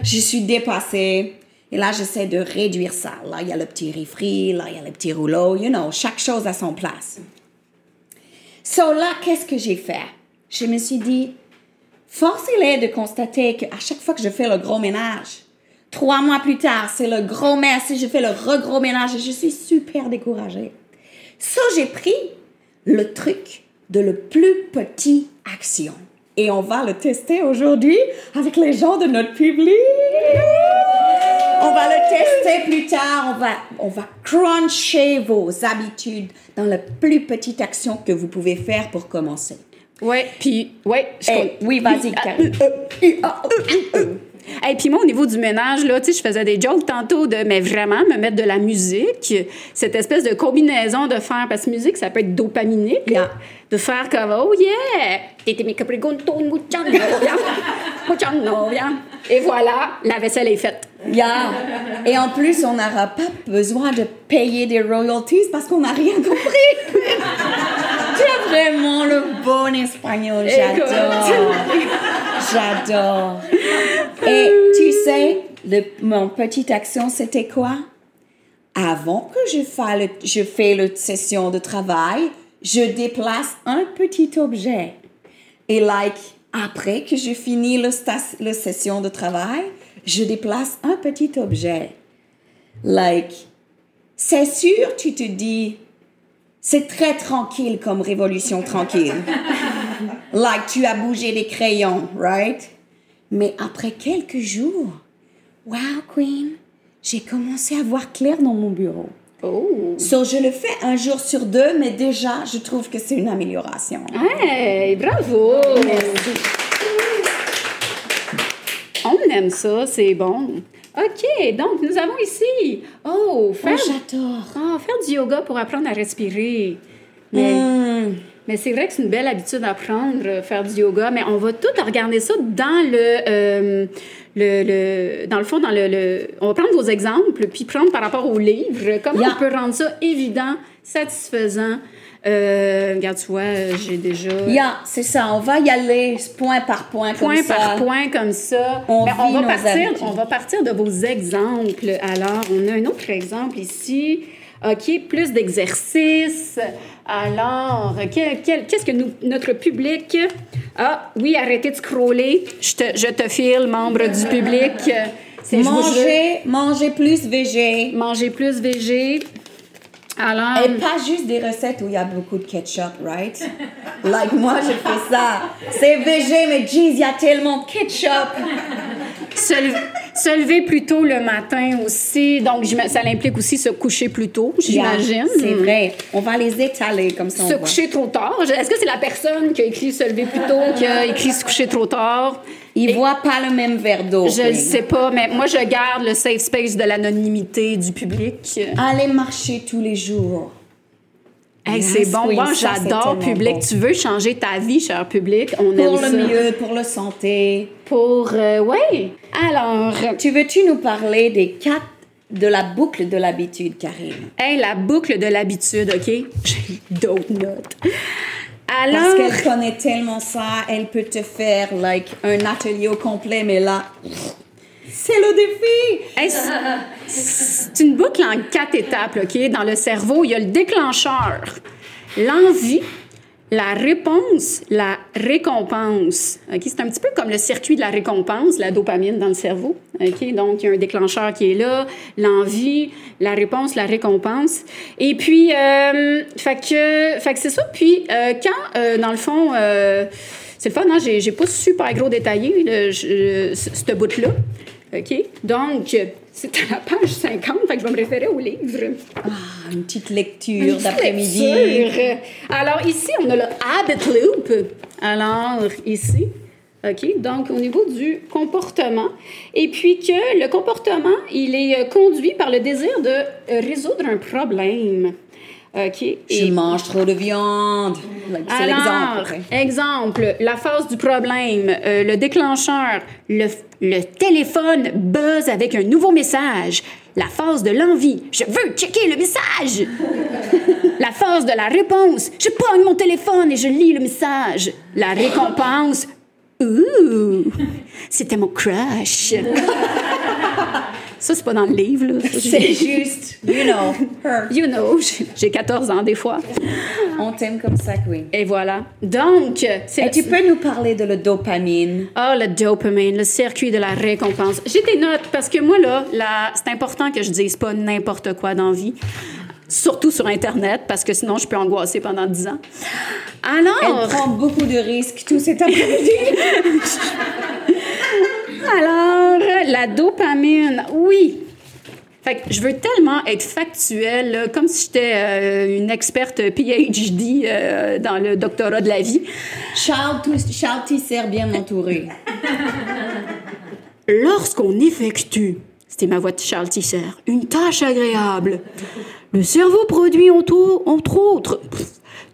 Je suis dépassée. Et là, j'essaie de réduire ça. Là, il y a le petit riz frit, là, il y a le petit rouleau, you know, chaque chose à son place. So là, qu'est-ce que j'ai fait? Je me suis dit, force il est de constater qu'à chaque fois que je fais le gros ménage, trois mois plus tard, c'est le gros merci, je fais le regros ménage et je suis super découragée. So, j'ai pris le truc de le plus petit action. Et on va le tester aujourd'hui avec les gens de notre public. On va le tester plus tard. On va, on va cruncher vos habitudes dans la plus petite action que vous pouvez faire pour commencer. ouais, puis, ouais, je Eh, oui, vas-y, Et puis moi, au niveau du ménage, là, je faisais des jokes tantôt de, mais vraiment, me mettre de la musique, cette espèce de combinaison de faire, parce que musique, ça peut être dopaminique, Yeah. de faire comme, oh yeah. Et voilà, la vaisselle est faite. Yeah. Et en plus, on n'aura pas besoin de payer des royalties parce qu'on n'a rien compris. tu as vraiment le bon espagnol, j'adore. J'adore. Et tu sais, mon petite action, c'était quoi? Avant que je fasse je fais le session de travail, je déplace un petit objet. Et like, après que je finis le session de travail, je déplace un petit objet. Like, c'est sûr, tu te dis, c'est très tranquille comme révolution tranquille. like, tu as bougé des crayons, right? Mais après quelques jours, wow, Queen, j'ai commencé à voir clair dans mon bureau. Oh! So, je le fais un jour sur deux, mais déjà, je trouve que c'est une amélioration. Hey, bravo! On aime ça, c'est bon. OK, donc nous avons ici. Oh, Oh, faire, j'adore. ah, faire du yoga pour apprendre à respirer. Mais, Hmm. Mais c'est vrai que c'est une belle habitude à prendre, euh, faire du yoga. Mais on va tout regarder ça dans le, euh, le, le- dans le fond, dans le, le- on va prendre vos exemples, puis prendre par rapport au livre. Comment Yeah. on peut rendre ça évident, satisfaisant? Euh, regarde, tu vois, j'ai déjà Yeah, c'est ça. On va y aller point par point, comme point ça. par point comme ça. On Ben, vit va nos partir, habitudes. on va partir de vos exemples. Alors, on a un autre exemple ici. OK, plus d'exercices. Alors, qu'est-ce que nous, notre public... Ah, oui, arrêtez de scroller. Je te, je te file, membre du public. Manger, manger plus végé. Manger plus végé. Alors... Et pas juste des recettes où il y a beaucoup de ketchup, right? Like moi, je fais ça. C'est végé, mais jeez, il y a tellement de ketchup. Se, lever- se lever plus tôt le matin aussi. Donc, ça implique aussi se coucher plus tôt, j'imagine. Yeah, C'est vrai. On va les étaler comme ça. Se coucher trop tard. Est-ce que c'est la personne qui a écrit se lever plus tôt qui a écrit se coucher trop tard? Ils voient pas le même verre d'eau. Je ne sais pas, mais moi, je garde le safe space de l'anonymité du public. Allez marcher tous les jours. Hey, Yes, c'est bon. oui, c'est j'adore public. bon. Tu veux changer ta vie, cher public? On aime Pour ça. le mieux, pour le santé. Pour, euh, ouais. Alors, Tu veux-tu nous parler des quatre de la boucle de l'habitude, Karine? hey, la boucle de l'habitude, OK? J'ai d'autres notes. Parce Alors, qu'elle connaît tellement ça, elle peut te faire like un atelier au complet, mais là, c'est le défi. C'est- une boucle en quatre étapes, OK? Dans le cerveau, il y a le déclencheur, l'envie, la réponse, la récompense. OK? C'est un petit peu comme le circuit de la récompense, la dopamine dans le cerveau. OK? Donc, il y a un déclencheur qui est là, l'envie, la réponse, la récompense. Et puis, euh, fait que, fait que c'est ça. Puis, euh, quand, euh, dans le fond, euh, c'est le fun, hein? J'ai, pas super gros détaillé, je- ce- bout-là. OK? Donc, c'est à la page 50, fait que je vais me référer au livre. Ah, une petite lecture d'après-midi. Alors, ici, on a le habit loop. Alors, ici, OK, donc au niveau du comportement. Et puis que le comportement, il est euh, conduit par le désir de euh, résoudre un problème. OK? Je mange trop de viande. C'est l'exemple. exemple, la phase du problème, euh, le déclencheur, le, le téléphone buzz avec un nouveau message. La phase de l'envie, je veux checker le message. la phase de la réponse, je pogne mon téléphone et je lis le message. La récompense, ouh, c'était mon crush. Ça, c'est pas dans le livre, là. C'est juste, you know, her. You know, j'ai 14 ans des fois. On t'aime comme ça, Queen. Et voilà. Donc, c'est Et tu peux nous parler de la dopamine? Ah, le dopamine, le circuit de la récompense. J'ai des notes parce que moi, là, là c'est important que je dise pas n'importe quoi dans la vie. Surtout sur Internet, parce que sinon, je peux angoisser pendant 10 ans. Elle Alors, prend beaucoup de risques tout cet après-midi. Alors, la dopamine, oui. Fait que je veux tellement être factuelle, comme si j'étais euh, une experte PhD euh, dans le doctorat de la vie. Charles, Charles Tisser bien entouré. Lorsqu'on effectue, c'était ma voix de Charles Tisser, une tâche agréable, le cerveau produit entre, entre autres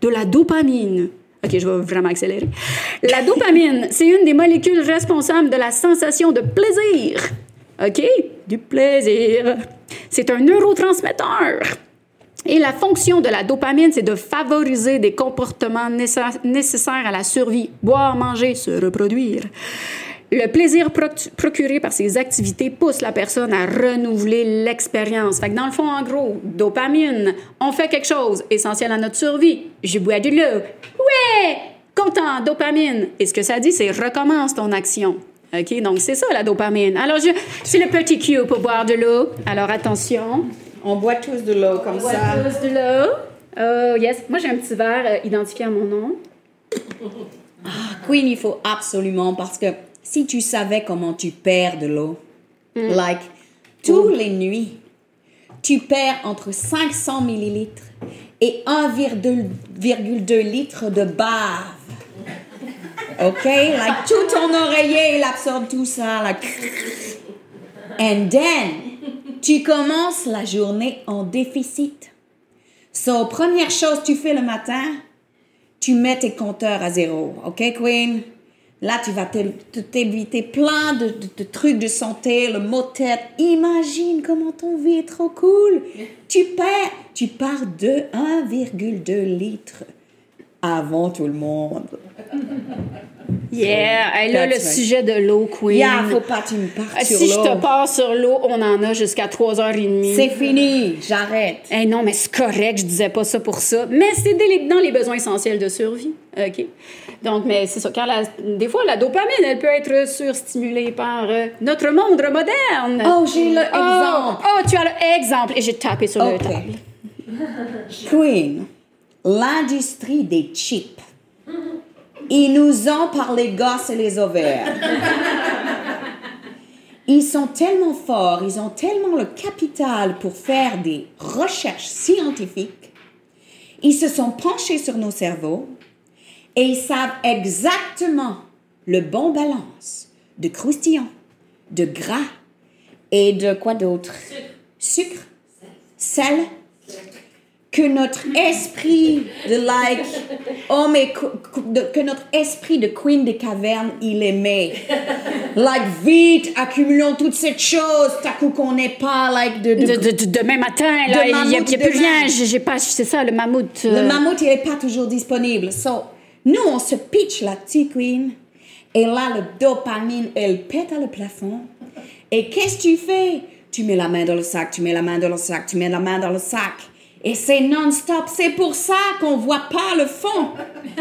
de la dopamine. OK, je vais vraiment accélérer. La dopamine, c'est une des molécules responsables de la sensation de plaisir. OK? Du plaisir. C'est un neurotransmetteur. Et la fonction de la dopamine, c'est de favoriser des comportements nécess- nécessaires à la survie, boire, manger, se reproduire. Le plaisir proc- procuré par ces activités pousse la personne à renouveler l'expérience. Fait que dans le fond, en gros, dopamine, on fait quelque chose essentiel à notre survie. Je bois de l'eau. Ouais! Content, dopamine. Et ce que ça dit, c'est recommence ton action. OK? Donc, c'est ça, la dopamine. Alors, je, c'est le petit cue pour boire de l'eau. Alors, attention. On boit tous de l'eau comme On boit ça. tous de l'eau. Oh, yes. Moi, j'ai un petit verre euh, identifié à mon nom. Queen, il faut absolument parce que si tu savais comment tu perds de l'eau, like, tous les nuits, tu perds entre 500 millilitres et 1,2 litres de bave. OK? Like, tout ton oreiller, il absorbe tout ça. Like, and then, tu commences la journée en déficit. So, première chose que tu fais le matin, tu mets tes compteurs à zéro. OK, Queen? Là, tu vas t'é- te- t'éviter plein de, de- de trucs de santé, le mot de tête. Imagine comment ton vie est trop cool. Tu perds, tu pars de 1,2 litres avant tout le monde. Yeah! Là, le sujet de l'eau, Queen. Yeah, faut pas que tu me partes Euh, si je te pars sur l'eau, on en a jusqu'à 3h30. C'est fini, j'arrête. Eh non, mais c'est correct, je disais pas ça pour ça. Mais c'est dans les besoins essentiels de survie. OK? Donc, mais c'est ça. Quand la- des fois, la dopamine, elle peut être surstimulée par euh, notre monde moderne. Oh, j'ai le Oh, exemple. oh, tu as l'exemple. Et j'ai tapé sur le table. Queen, l'industrie des chips. Ils nous ont par les gosses et les ovaires. Ils sont tellement forts, ils ont tellement le capital pour faire des recherches scientifiques. Ils se sont penchés sur nos cerveaux et ils savent exactement le bon balance de croustillant, de gras et de quoi d'autre? Sucre, sel, que notre esprit de like, oh mais que notre esprit de queen des cavernes, il aimait. Like vite, accumulons toutes ces choses, t'as coup qu'on n'est pas like de, de- De, de- de- demain matin, là, il n'y a, y a plus rien. J'ai pas. C'est ça, le mammouth. Le euh, mammouth, il n'est pas toujours disponible. So, nous, on se pitch là-dessus, Queen. Et là, le dopamine, elle pète à le plafond. Et qu'est-ce que tu fais? Tu mets la main dans le sac, tu mets la main dans le sac, tu mets la main dans le sac. Et c'est non-stop. C'est pour ça qu'on voit pas le fond.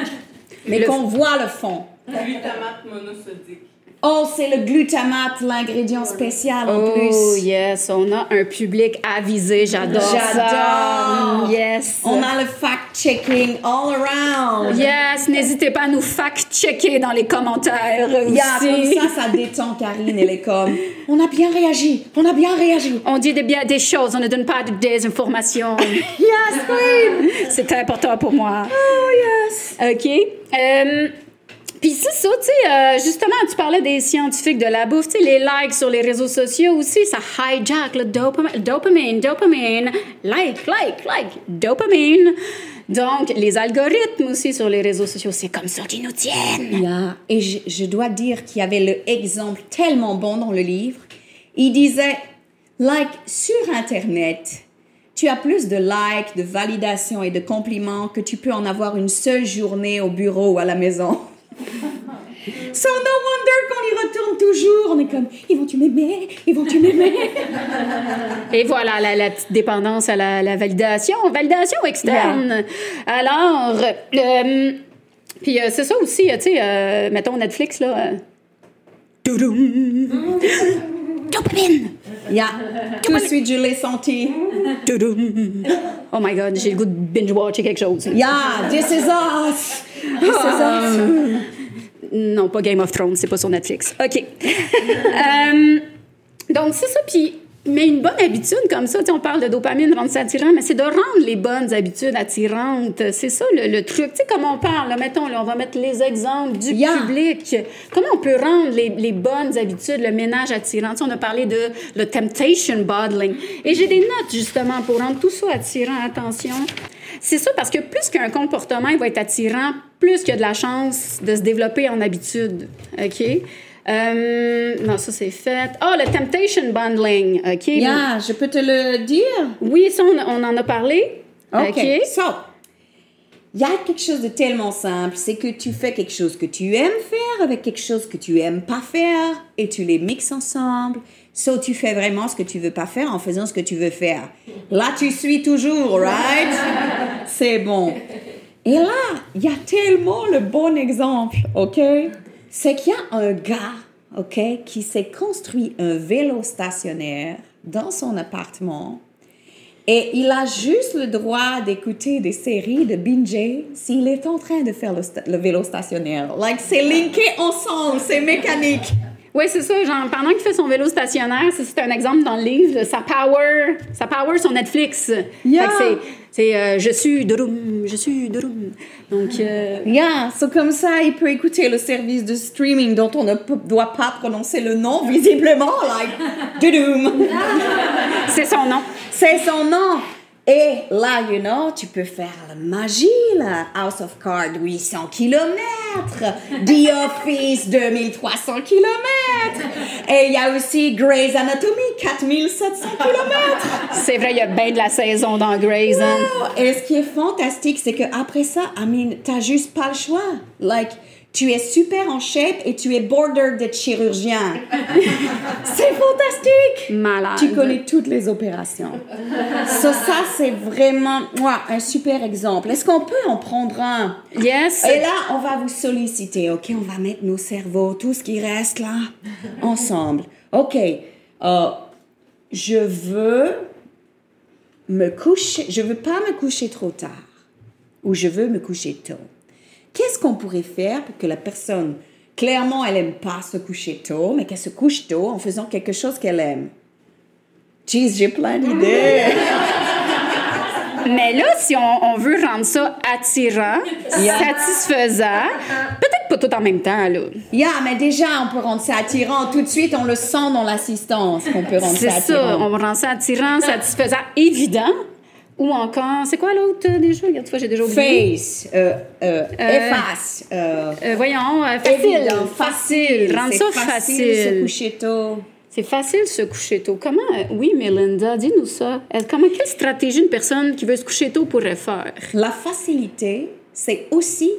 Mais qu'on voit le fond. Glutamate monosodique. Oh, c'est le glutamate, l'ingrédient spécial en Oh, plus. yes, on a un public avisé, j'adore ça. J'adore. Yes. On a le fact-checking all around. Yes, n'hésitez pas à nous fact-checker dans les commentaires aussi. Yeah, comme ça, ça détend Karine. Elle est comme, on a bien réagi, on a bien réagi. On dit des, bien des choses, on ne donne pas de désinformation. Yes, queen. C'est important pour moi. Oh, yes. OK. Euh, puis c'est ça, tu sais, euh, justement, tu parlais des scientifiques de la bouffe, tu sais, les likes sur les réseaux sociaux aussi, ça hijack le dopamine, dopamine, dopamine, like, like, like, dopamine. Donc, les algorithmes aussi sur les réseaux sociaux, c'est comme ça qu'ils nous tiennent. Et je, je dois dire qu'il y avait l'exemple tellement bon dans le livre. Il disait, like, sur Internet, tu as plus de likes, de validations et de compliments que tu peux en avoir une seule journée au bureau ou à la maison. So no wonder qu'on y retourne toujours. On est comme, ils vont-tu m'aimer? Ils vont-tu m'aimer? Et voilà, la, la petite dépendance à la, la validation, validation externe. Alors, euh, puis euh, c'est ça aussi, euh, tu sais, euh, mettons Netflix, là. Dopamine! Yeah. Tout de suite, je l'ai senti. Oh my god, j'ai le goût de binge-watcher quelque chose. Yeah, this is us. This is us. Non, pas Game of Thrones, c'est pas sur Netflix. OK. Euh, donc, c'est ça. Puis, mais une bonne habitude comme ça, tu sais, on parle de dopamine, rendre ça attirant, mais c'est de rendre les bonnes habitudes attirantes. C'est ça le, le truc. Tu sais, comme on parle, là, mettons, là, on va mettre les exemples du Yeah. public. Comment on peut rendre les, les bonnes habitudes, le ménage attirant? Tu sais, on a parlé de le temptation bottling. Et j'ai des notes, justement, pour rendre tout ça attirant. Attention. C'est ça, parce que plus qu'un comportement il va être attirant, plus qu'il y a de la chance de se développer en habitude. OK? Euh, non, ça, c'est fait. Ah, le temptation bundling. OK? Yeah, je peux te le dire? Oui, ça, on, on en a parlé. OK. So, il y a quelque chose de tellement simple, c'est que tu fais quelque chose que tu aimes faire avec quelque chose que tu aimes pas faire et tu les mixes ensemble. So, tu fais vraiment ce que tu veux pas faire en faisant ce que tu veux faire. Là, tu suis toujours, right? C'est bon. Et là, il y a tellement le bon exemple, OK? C'est qu'il y a un gars, OK, qui s'est construit un vélo stationnaire dans son appartement et il a juste le droit d'écouter des séries, de binger, s'il est en train de faire le, le vélo stationnaire. Like, c'est linké ensemble, c'est mécanique. Oui, c'est ça. Genre, pendant qu'il fait son vélo stationnaire, ça, c'est un exemple dans le livre, de sa power, sa power sur Netflix. Yeah. C'est, euh, je suis Durum, je suis Durum. Donc, euh, Yeah, so comme ça, il peut écouter le service de streaming dont on ne doit pas prononcer le nom visiblement, like, c'est son nom. C'est son nom. Et là, you know, tu peux faire la magie, là. House of Cards, 800 km. The Office, 2300 km. Et il y a aussi Grey's Anatomy, 4700 km. C'est vrai, il y a bien de la saison dans Grey's. hein. Et ce qui est fantastique, c'est qu'après ça, I mean, t'as juste pas le choix. Like, tu es super en shape et tu es border d'être chirurgien. c'est fantastique! Malade. Tu connais toutes les opérations. So, ça, c'est vraiment ouah, un super exemple. Est-ce qu'on peut en prendre un? Yes. Et là, on va vous solliciter, OK? On va mettre nos cerveaux, tout ce qui reste là, ensemble. OK. Euh, je veux me coucher, je veux pas me coucher trop tard. Ou je veux me coucher tôt. Qu'est-ce qu'on pourrait faire pour que la personne, clairement, elle aime pas se coucher tôt, mais qu'elle se couche tôt en faisant quelque chose qu'elle aime? Jeez, j'ai plein d'idées. Mais là, si on, on veut rendre ça attirant, Yeah. satisfaisant, peut-être pas tout en même temps, là. Yeah, mais déjà, on peut rendre ça attirant. Tout de suite, on le sent dans l'assistance qu'on peut rendre C'est ça ça, attirant. on va rendre ça attirant, satisfaisant, évident. Ou encore, c'est quoi l'autre euh, déjà? Regarde, tu vois, j'ai déjà oublié. Face, euh, euh, efface, euh, Euh, voyons, euh, facile. évident, facile. Rendre C'est ça facile. de se facile. coucher tôt. C'est facile de se coucher tôt. Comment, euh, oui, Melinda, dis-nous ça. Euh, Comment, quelle stratégie une personne qui veut se coucher tôt pourrait faire? La facilité, c'est aussi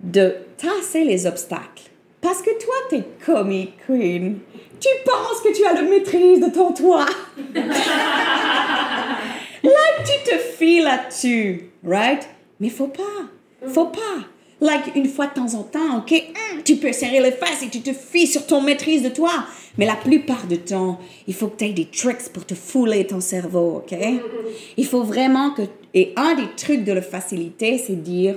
de tasser les obstacles. Parce que toi, t'es comic queen. Tu penses que tu as la maîtrise de ton toit. Là, tu te fies là-dessus, right? Mais faut pas. Faut pas. Like, une fois de temps en temps, OK? hum, tu peux serrer les fesses et tu te fies sur ton maîtrise de toi. Mais la plupart du temps, il faut que tu aies des tricks pour te fouler ton cerveau, OK? Il faut vraiment que... Et un des trucs de la facilité, c'est dire,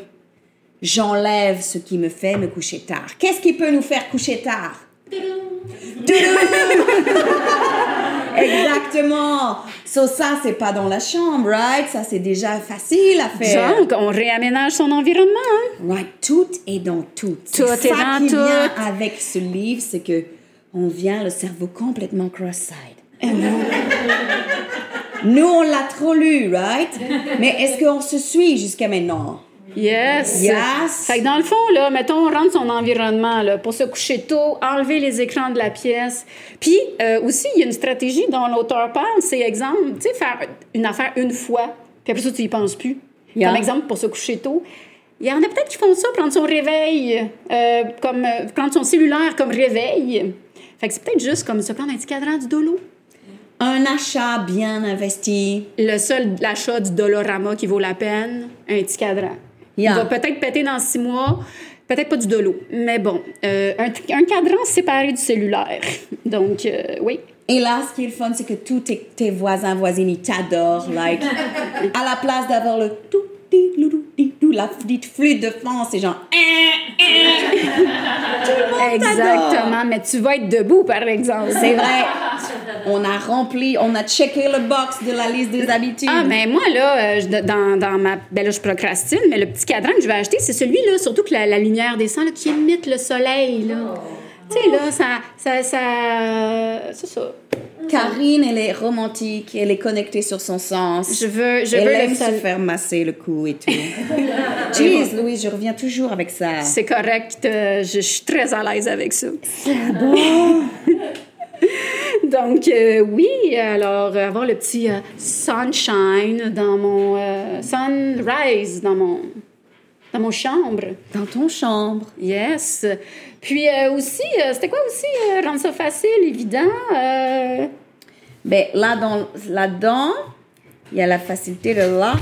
j'enlève ce qui me fait me coucher tard. Qu'est-ce qui peut nous faire coucher tard? Exactement. So ça, c'est pas dans la chambre, right? Ça, c'est déjà facile à faire. Donc, on réaménage son environnement. hein. Right, tout est dans tout. Tout est ça dans qui tout. vient avec ce livre, c'est que on vient le cerveau complètement cross-side. Nous, on l'a trop lu, right? Mais est-ce qu'on se suit jusqu'à maintenant? Yes. Yes. Fait que dans le fond, là, mettons, on rentre son environnement, là, pour se coucher tôt, enlever les écrans de la pièce. Puis, euh, aussi, il y a une stratégie dont l'auteur parle, c'est exemple, tu sais, faire une affaire une fois, puis après ça, tu y penses plus. Yeah. Comme exemple, pour se coucher tôt. Il y en a peut-être qui font ça, prendre son réveil, euh, comme, euh, prendre son cellulaire comme réveil. Fait que c'est peut-être juste comme se prendre un petit cadran du dolo. Un achat bien investi. Le seul achat du Dolorama qui vaut la peine, un petit cadran. Yeah. Il va peut-être péter dans six mois, peut-être pas du dolo, mais bon, euh, un, un cadran séparé du cellulaire. Donc, euh, oui. Et là, ce qui est le fun, c'est que tous tes, tes voisins, voisines, ils t'adorent. Like, à la place d'avoir le tout, la petite flûte de fond, c'est genre. eh, eh. Tout le monde. Exactement, mais tu vas être debout, par exemple. C'est vrai. On a rempli, on a checké le box de la liste des habitudes. Ah, mais moi, là, euh, je- dans, dans ma. Ben là, je procrastine, mais le petit cadran que je vais acheter, c'est celui-là, surtout que la, la lumière descend, là, qui imite le soleil, là. Tu sais, là, ça. ça, ça c'est ça. Karine, elle est romantique, elle est connectée sur son sens. Je veux, je elle veux aime le se faire masser le cou et tout. Jeez, Louise, je reviens toujours avec ça. C'est correct, euh, je, je suis très à l'aise avec ça. Donc, euh, oui, alors, euh, avoir le petit euh, sunshine dans mon. euh, sunrise dans mon. dans mon chambre. Dans ton chambre. Yes. Puis aussi, c'était quoi aussi rendre ça facile, évident? Ben, là, dans, là-dedans, il y a la facilité de là.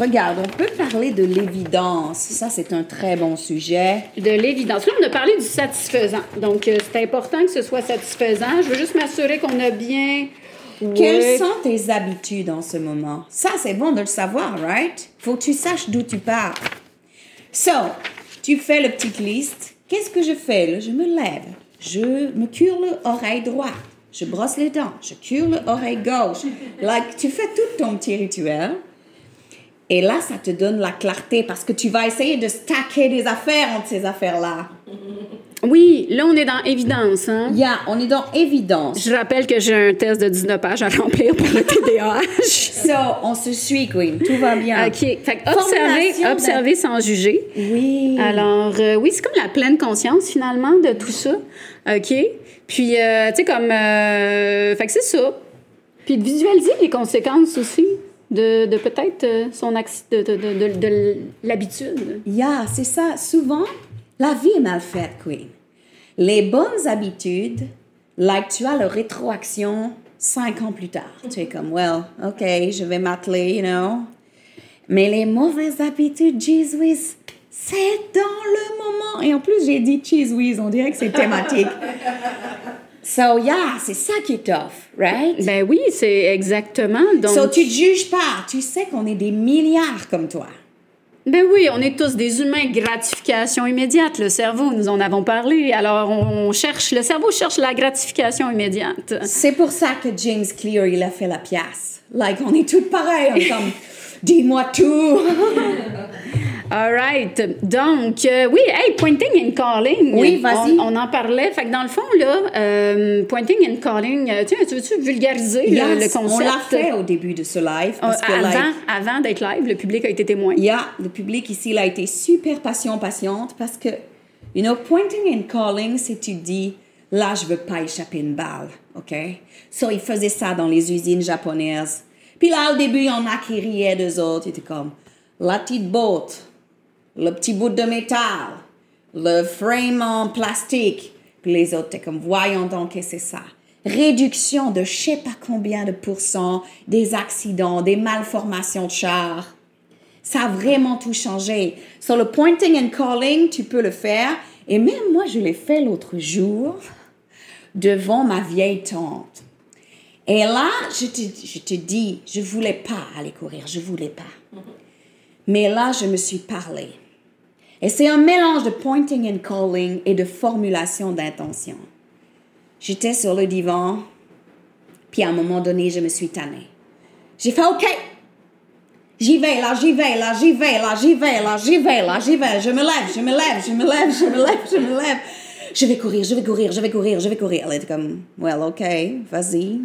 Regarde, on peut parler de l'évidence. Ça, c'est un très bon sujet. de l'évidence. Là, on a parlé du satisfaisant. Donc, euh, c'est important que ce soit satisfaisant. Je veux juste m'assurer qu'on a bien. Quelles sont tes habitudes en ce moment? Ça, c'est bon de le savoir, right? Faut que tu saches d'où tu pars. So, tu fais le petite liste. Qu'est-ce que je fais? là? Je me lève. Je me cure l'oreille droite. Je brosse les dents. Je cure l'oreille gauche. Like, tu fais tout ton petit rituel. Et là, ça te donne la clarté parce que tu vas essayer de stacker des affaires entre ces affaires-là. Oui, là, on est dans évidence. Hein? Yeah, on est dans évidence. Je rappelle que j'ai un test de 19 pages à remplir pour le TDAH. So, on se suit, Queen. Tout va bien. OK. Fait que observer, observer sans juger. Oui. Alors, euh, oui, c'est comme la pleine conscience, finalement, de tout ça. OK? Puis, euh, tu sais, comme... euh, fait que c'est ça. Puis de visualiser les conséquences aussi de, de peut-être euh, son acc- de, de, de, de- de l'habitude. Yeah, c'est ça. Souvent, la vie est mal faite, Queen. Les bonnes habitudes, like tu as la rétroaction cinq ans plus tard. Tu es comme, well, OK, je vais m'atteler, you know. Mais les mauvaises habitudes, whiz, c'est dans le moment. Et en plus, j'ai dit cheese whiz, on dirait que c'est thématique. So, yeah, c'est ça qui est tough, right? Ben oui, c'est exactement. Donc, So, tu te juges pas. Tu sais qu'on est des milliards comme toi. ben oui, on est tous des humains. Gratification immédiate. Le cerveau, nous en avons parlé. Alors, on, cherche... Le cerveau cherche la gratification immédiate. C'est pour ça que James Clear, il a fait la pièce. Like, on est toutes pareilles. Comme, dis-moi tout. All right. Donc, euh, oui, hey, pointing and calling. Oui, vas-y. On, on en parlait. Fait que dans le fond, là, euh, pointing and calling, euh, tiens, tu veux-tu vulgariser le- le, Yes, concept? on l'a fait au début de ce live. Euh, Parce que, avant, d'être live, le public a été témoin. yeah, le public ici, il a été super patient, patiente. Parce que, you know, pointing and calling, c'est tu dis, là, je veux pas échapper une balle. OK? So, ils faisaient ça dans les usines japonaises. Puis là, au début, il y en a qui riaient d'eux autres. Ils étaient comme, la petite botte, le petit bout de métal, le frame en plastique. Puis les autres étaient comme, voyons donc, que c'est ça? Réduction de je sais pas combien de pourcents des accidents, des malformations de chars. Ça a vraiment tout changé. Sur le pointing and calling, tu peux le faire. Et même moi, je l'ai fait l'autre jour devant ma vieille tante. Et là, je te, je te dis, je voulais pas aller courir, je voulais pas. Mais là, je me suis parlé. Et c'est un mélange de pointing and calling et de formulation d'intention. J'étais sur le divan, puis à un moment donné, je me suis tannée. J'ai fait OK. J'y vais, là, j'y vais, là, j'y vais, là, j'y vais, là, j'y vais, là, j'y vais. Je me lève, je me lève, je me lève, je me lève, je me lève. Je vais courir, je vais courir, je vais courir, je vais courir. Elle était comme, well, OK, vas-y.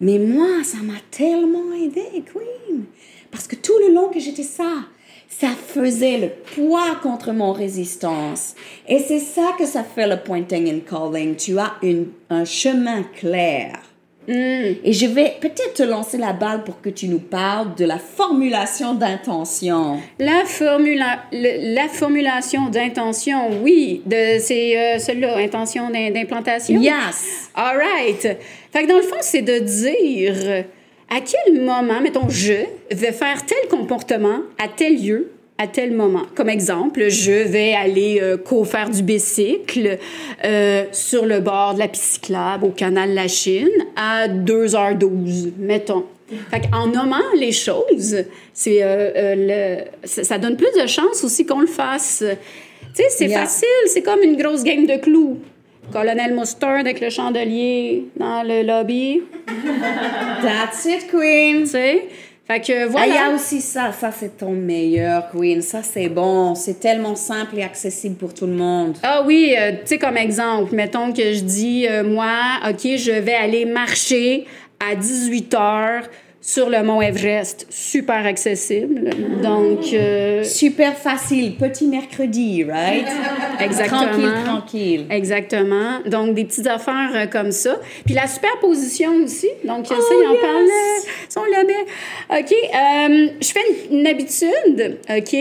Mais moi, ça m'a tellement aidé, Queen. Parce que tout le long que j'étais ça, ça faisait le poids contre mon résistance. Et c'est ça que ça fait le pointing and calling. Tu as une, un chemin clair. Et je vais peut-être te lancer la balle pour que tu nous parles de la formulation d'intention. La, formula, le- la formulation d'intention, oui, de, c'est euh, celle-là, intention d'im- d'implantation. Yes. All right. Fait que dans le fond, c'est de dire à quel moment, mettons, je vais faire tel comportement à tel lieu, à tel moment? Comme exemple, je vais aller euh, co-faire du bicycle euh, sur le bord de la piste cyclable au canal La Chine à 2h12, mettons. Fait en nommant les choses, c'est, euh, le, ça, donne plus de chances aussi qu'on le fasse. Tu sais, c'est Yeah. facile, c'est comme une grosse game de clous. Colonel Mustard avec le chandelier dans le lobby, That's it, Queen. tu sais? Fait que Ah, il y a voilà. aussi ça. Ça, c'est ton meilleur, Queen. Ça, c'est bon. C'est tellement simple et accessible pour tout le monde. Ah oui, euh, tu sais, comme exemple, mettons que je dis, euh, moi, OK, je vais aller marcher à 18 heures sur le mont Everest. Super accessible. Donc, euh, Super facile. Petit mercredi, right? exactement. Tranquille, tranquille. Exactement. Donc, des petites affaires euh, comme ça. Puis la superposition aussi. Donc, ça, Oh, il en parlait. Ça, on l'avait. OK. euh, je fais une, une habitude. OK?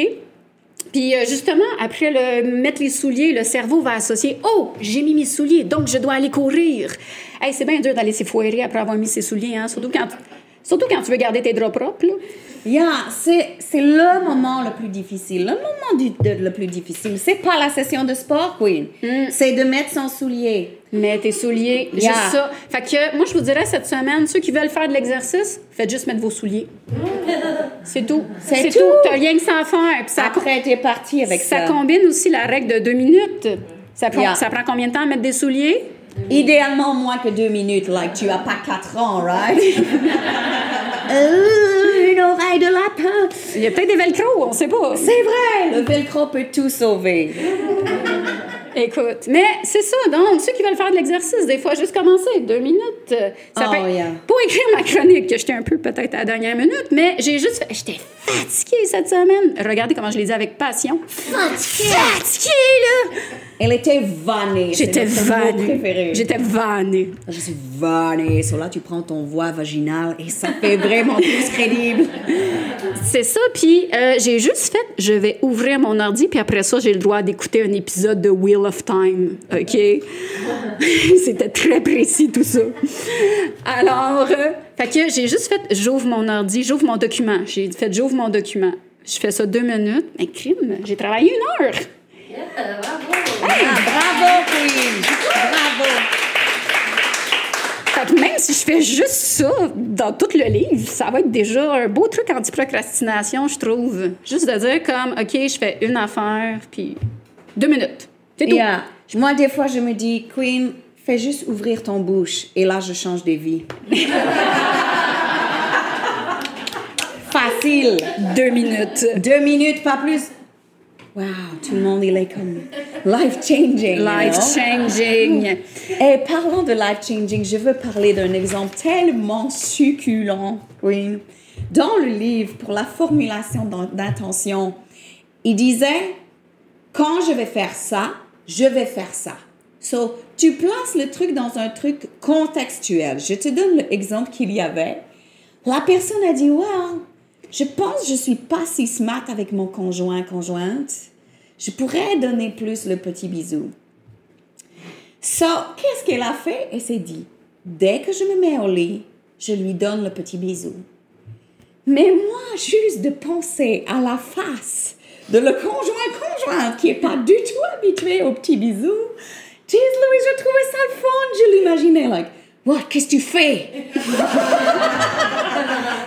Puis justement, après le mettre les souliers, le cerveau va associer Oh, j'ai mis mes souliers, donc je dois aller courir. Hey, c'est bien dur d'aller s'effoirer après avoir mis ses souliers, hein? Surtout quand, surtout quand tu veux garder tes draps propres. Là. Yeah, c'est, c'est le moment le plus difficile. Le moment du- de- le plus difficile, c'est pas la session de sport, Queen. C'est de mettre son soulier. Mets tes souliers, Yeah. juste ça. Fait que moi, je vous dirais cette semaine, ceux qui veulent faire de l'exercice, faites juste mettre vos souliers. C'est tout. C'est tout. tout. T'as rien que ça à faire. Puis ça, Après, t'es parti avec ça ça. combine aussi la règle de deux minutes. Ça prend, Yeah. ça prend combien de temps à mettre des souliers? Idéalement moins que deux minutes, like tu as pas quatre ans, right? Euh, une oreille de lapin. Il y a peut-être des velcro, on sait pas. C'est vrai, le velcro peut tout sauver. Écoute, mais c'est ça, donc, ceux qui veulent faire de l'exercice, des fois, juste commencer, deux minutes. euh, Ça Oh, yeah. Pour écrire ma chronique, que j'étais un peu peut-être à la dernière minute, mais j'ai juste fait. J'étais fatiguée cette semaine. Regardez comment je l'ai dit avec passion. Fatiguée. Fatiguée, là! Elle était vannée. J'étais vannée. J'étais vannée. Je suis vannée. So là, tu prends ton voix vaginale et ça fait vraiment plus crédible. C'est ça, puis euh, j'ai juste fait, je vais ouvrir mon ordi, puis après ça, j'ai le droit d'écouter un épisode de Wheel of Time, OK? C'était très précis, tout ça. Alors, euh, fait que j'ai juste fait, j'ouvre mon ordi, j'ouvre mon document. J'ai fait, j'ouvre mon document. Je fais ça deux minutes. Un crime, j'ai travaillé une heure. Ah, bravo, Queen. Bravo. Fait que même si je fais juste ça dans tout le livre, ça va être déjà un beau truc anti-procrastination, je trouve. Juste de dire comme, OK, je fais une affaire, puis deux minutes. C'est tout. Yeah. Moi, des fois, je me dis, Queen, fais juste ouvrir ton bouche. Et là, je change de vie. Facile. Deux minutes. Deux minutes, pas plus. Wow, tout le monde, il est comme life-changing. you Life know? changing. Et parlant de life-changing, je veux parler d'un exemple tellement succulent, Queen. Dans le livre, pour la formulation d'in- d'intention, il disait, quand je vais faire ça, je vais faire ça. So, tu places le truc dans un truc contextuel. Je te donne l'exemple qu'il y avait. La personne a dit, well, je pense que je suis pas si smart avec mon conjoint, conjointe. Je pourrais donner plus le petit bisou. So, qu'est-ce qu'elle a fait? Elle s'est dit, dès que je me mets au lit, je lui donne le petit bisou. Mais moi, juste de penser à la face de le conjoint conjoint qui est pas du tout habitué aux petits bisous. Jeez Louis, je trouvais ça le fun. Je l'imaginais, like, what, qu'est-ce que tu fais?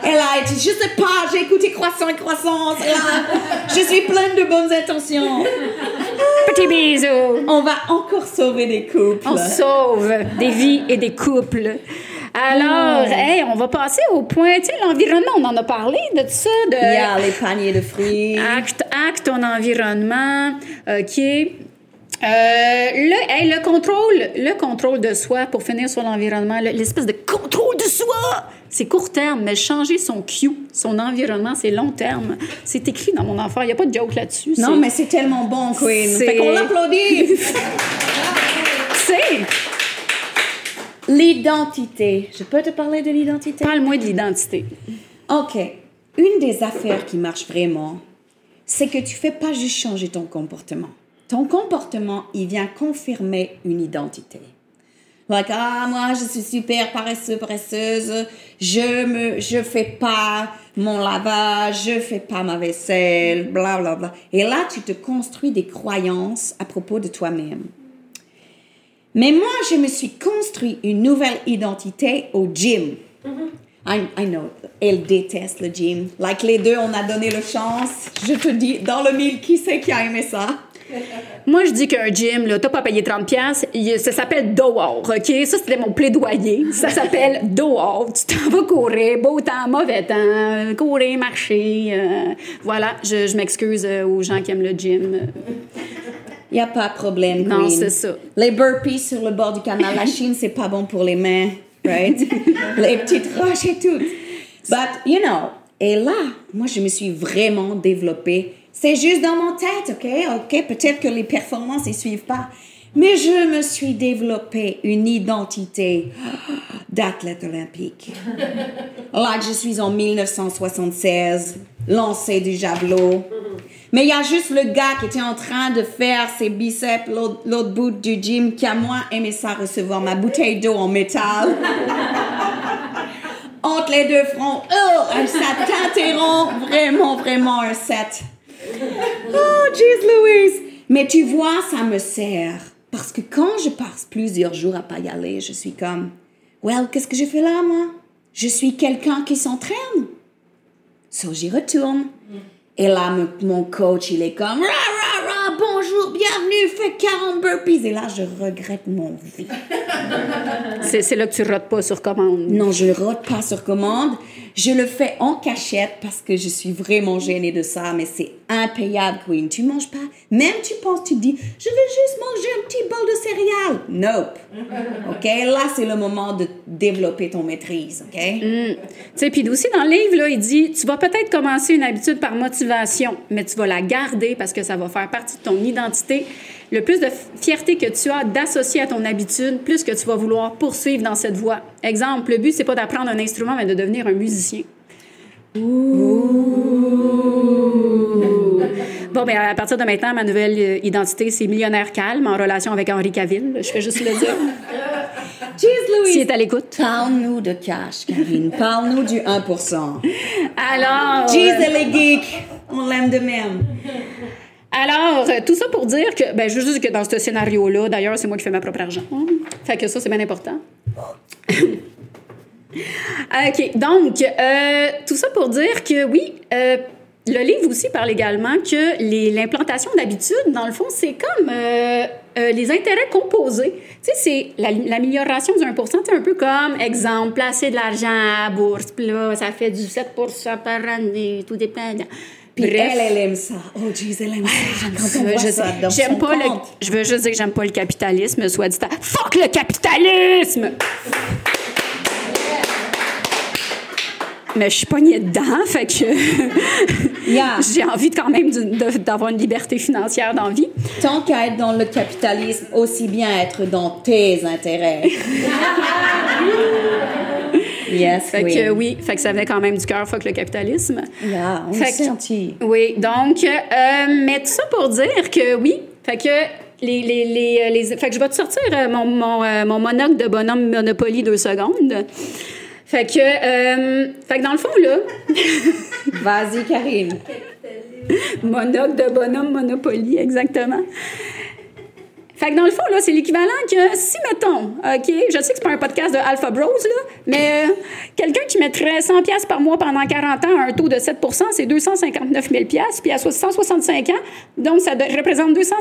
Elle a été, je sais pas, j'ai écouté Croissant et Croissance, et là, je suis pleine de bonnes intentions. Petit bisou! On va encore sauver des couples. On sauve des vies et des couples. Alors, hey, on va passer au point, tu sais, l'environnement, on en a parlé de tout ça, de Il y a les paniers de fruits. acte, acte ton environnement, est euh, le, hey, le contrôle, le contrôle de soi pour finir sur l'environnement, le- l'espèce de contrôle de soi. C'est court terme, mais changer son cue, son environnement, c'est long terme. C'est écrit dans mon affaire. Il n'y a pas de joke là-dessus. Non, mais c'est tellement bon, Queen. Fait qu'on l'applaudit. c'est. L'identité. Je peux te parler de l'identité? Parle-moi de l'identité. OK. Une des affaires qui marche vraiment, c'est que tu fais pas juste changer ton comportement. Ton comportement, il vient confirmer une identité. Like, ah, moi, je suis super paresseux, paresseuse. Je me, je fais pas mon lavage, je fais pas ma vaisselle, bla, bla, bla. Et là, tu te construis des croyances à propos de toi-même. Mais moi, je me suis construit une nouvelle identité au gym. I, I know, elle déteste le gym. Like les deux, on a donné le chance. Je te dis, dans le mille, qui c'est qui a aimé ça? Moi, je dis qu'un gym, là, t'as pas payé 30$, piastres, il- ça s'appelle dehors, OK? Ça, c'était mon plaidoyer. Ça s'appelle dehors. Tu t'en vas courir, beau temps, mauvais temps, courir, marcher. euh, voilà, je, je m'excuse euh, aux gens qui aiment le gym. Il n'y a pas de problème, Non, c'est ça. Les burpees sur le bord du canal, la Chine, c'est pas bon pour les mains, right? les petites roches et tout. But, you know, et là, moi, je me suis vraiment développée. C'est juste dans mon tête, OK? OK, peut-être que les performances, ils suivent pas. Mais je me suis développée une identité d'athlète olympique. Là, je suis en 1976, lancé du javelot. Mais il y a juste le gars qui était en train de faire ses biceps l'autre bout du gym qui a moins aimé ça recevoir ma bouteille d'eau en métal. Entre les deux fronts, oh, ça t'interrompt vraiment, vraiment un set. Oh, jeez Louise! Mais tu vois, ça me sert. Parce que quand je passe plusieurs jours à pas y aller, je suis comme, well, qu'est-ce que je fais là, moi? Je suis quelqu'un qui s'entraîne. So, j'y retourne. Et là, mon- coach, il est comme, ra, ra, ra, bonjour, bienvenue, fais 40 burpees. Et là, je regrette mon vie. C'est là que tu rotes pas sur commande. Non, je rote pas sur commande. Je le fais en cachette parce que je suis vraiment gênée de ça, mais c'est impayable, Queen. Tu manges pas. Même tu penses, tu dis, je veux juste manger un petit bol de céréales. Nope. OK? Là, c'est le moment de développer ton maîtrise. OK? Tu sais, puis aussi dans le livre, là, il dit tu vas peut-être commencer une habitude par motivation, mais tu vas la garder parce que ça va faire partie de ton identité. Le plus de fierté que tu as d'associer à ton habitude, plus que tu vas vouloir poursuivre dans cette voie. Exemple, le but, c'est pas d'apprendre un instrument, mais de devenir un musicien. Bon, ben à partir de maintenant, ma nouvelle euh, identité, c'est millionnaire calme en relation avec Henri Cavill. Je fais juste le dire. Cheers, Louise. est à l'écoute. Parle-nous de cash, Karine. Parle-nous du 1%. Alors. Cheers, et les geeks. On l'aime de même. Alors, euh, tout ça pour dire que, ben, je veux juste dire que dans ce scénario-là, d'ailleurs, c'est moi qui fais ma propre argent. Hum. Fait que ça, c'est bien important. OK. Donc, euh, tout ça pour dire que oui, euh, le livre aussi parle également que l'implantation d'habitudes, dans le fond, c'est comme euh, euh, les intérêts composés. Tu sais, c'est la- l'amélioration du 1 C'est un peu comme, exemple, placer de l'argent à la bourse. Puis là, ça fait du 7 par année, tout dépend. Bref. elle, elle aime ça. Oh, jeez, elle aime ça. Quand voit je ça J'aime pas le. compte. Je veux juste dire que j'aime pas le capitalisme, soit dit à. Fuck le capitalisme! Mais je suis pognée dedans, fait que Yeah. j'ai envie de, quand même d'avoir une liberté financière dans la vie. Tant qu'à être dans le capitalisme, aussi bien être dans tes intérêts. yes, Fait oui. que oui, fait que ça venait quand même du cœur, fuck le capitalisme. Yeah, on Fait que-. Oui, donc, euh, mais tout ça pour dire que oui, fait que les, les, les, les- fait que je vais te sortir euh, mon, mon, euh, mon monocle de bonhomme Monopoly deux secondes. Fait que, euh, fait que dans le fond, là. Vas-y, Karine. Monocle de bonhomme, Monopoly, exactement. Fait que dans le fond, là, c'est l'équivalent que si, mettons, OK, je sais que c'est pas un podcast de Alpha Bros, là, mais euh, quelqu'un qui mettrait 100 pièces par mois pendant 40 ans à un taux de 7 c'est 259 000 Puis à 165 ans, donc ça représente 200,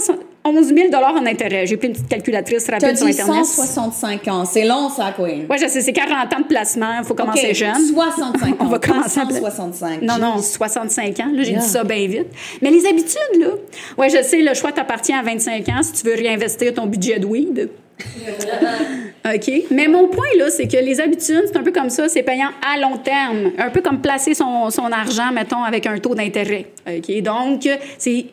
11 000 en intérêt. J'ai pris une petite calculatrice rapide sur Internet. 165 ans. C'est long, ça, quoi. Oui, je sais. C'est 40 ans de placement. Il faut commencer okay. jeune. 65 ans. On va commencer 65. Non, non, 65 ans. Là, j'ai dit ça bien vite. Mais les habitudes, là. Oui, je sais, le choix t'appartient à 25 ans si tu veux réinvestir ton budget de weed. OK. Mais mon point, là, c'est que les habitudes, c'est un peu comme ça, c'est payant à long terme. Un peu comme placer son, son argent, mettons, avec un taux d'intérêt. OK. Donc, c'est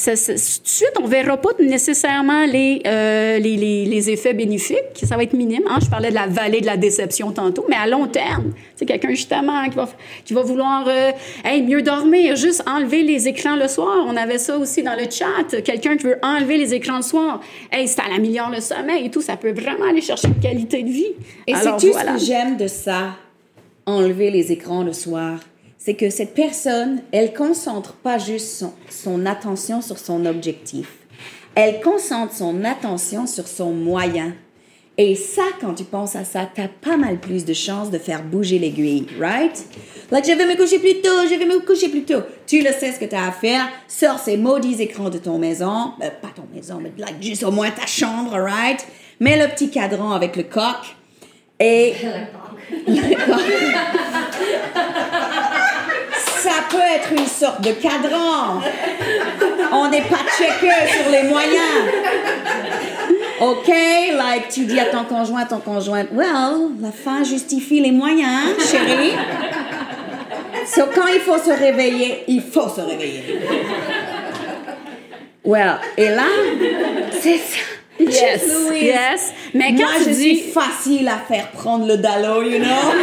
ça- ça- tout de suite, on verra pas nécessairement les, euh, les, les, les effets bénéfiques. Ça va être minime. Hein? Je parlais de la vallée de la déception tantôt, mais à long terme, c'est quelqu'un justement qui va, qui va vouloir euh, hey, mieux dormir, juste enlever les écrans le soir. On avait ça aussi dans le chat. Quelqu'un qui veut enlever les écrans le soir. Hey, ça améliore le sommeil et tout. Ça peut vraiment aller chercher une qualité de vie. Et c'est tout voilà. ce que j'aime de ça, enlever les écrans le soir. C'est que cette personne, elle concentre pas juste son, son attention sur son objectif. Elle concentre son attention sur son moyen. Et ça, quand tu penses à ça, t'as pas mal plus de chances de faire bouger l'aiguille, right? Like, je vais me coucher plus tôt, je vais me coucher plus tôt. Tu le sais ce que t'as à faire. Sors ces maudits écrans de ton maison. Euh, pas ton maison, mais like, juste au moins ta chambre, right? Mets le petit cadran avec le coq. Et ça peut être une sorte de cadran. On n'est pas checké sur les moyens. OK, like tu dis à ton conjoint, ton conjoint, well, la fin justifie les moyens, chérie. So quand il faut se réveiller, il faut se réveiller. Well, et là, c'est ça. Yes, Louise. yes. Mais quand Moi, tu je dis... suis facile à faire prendre le dallo, you know?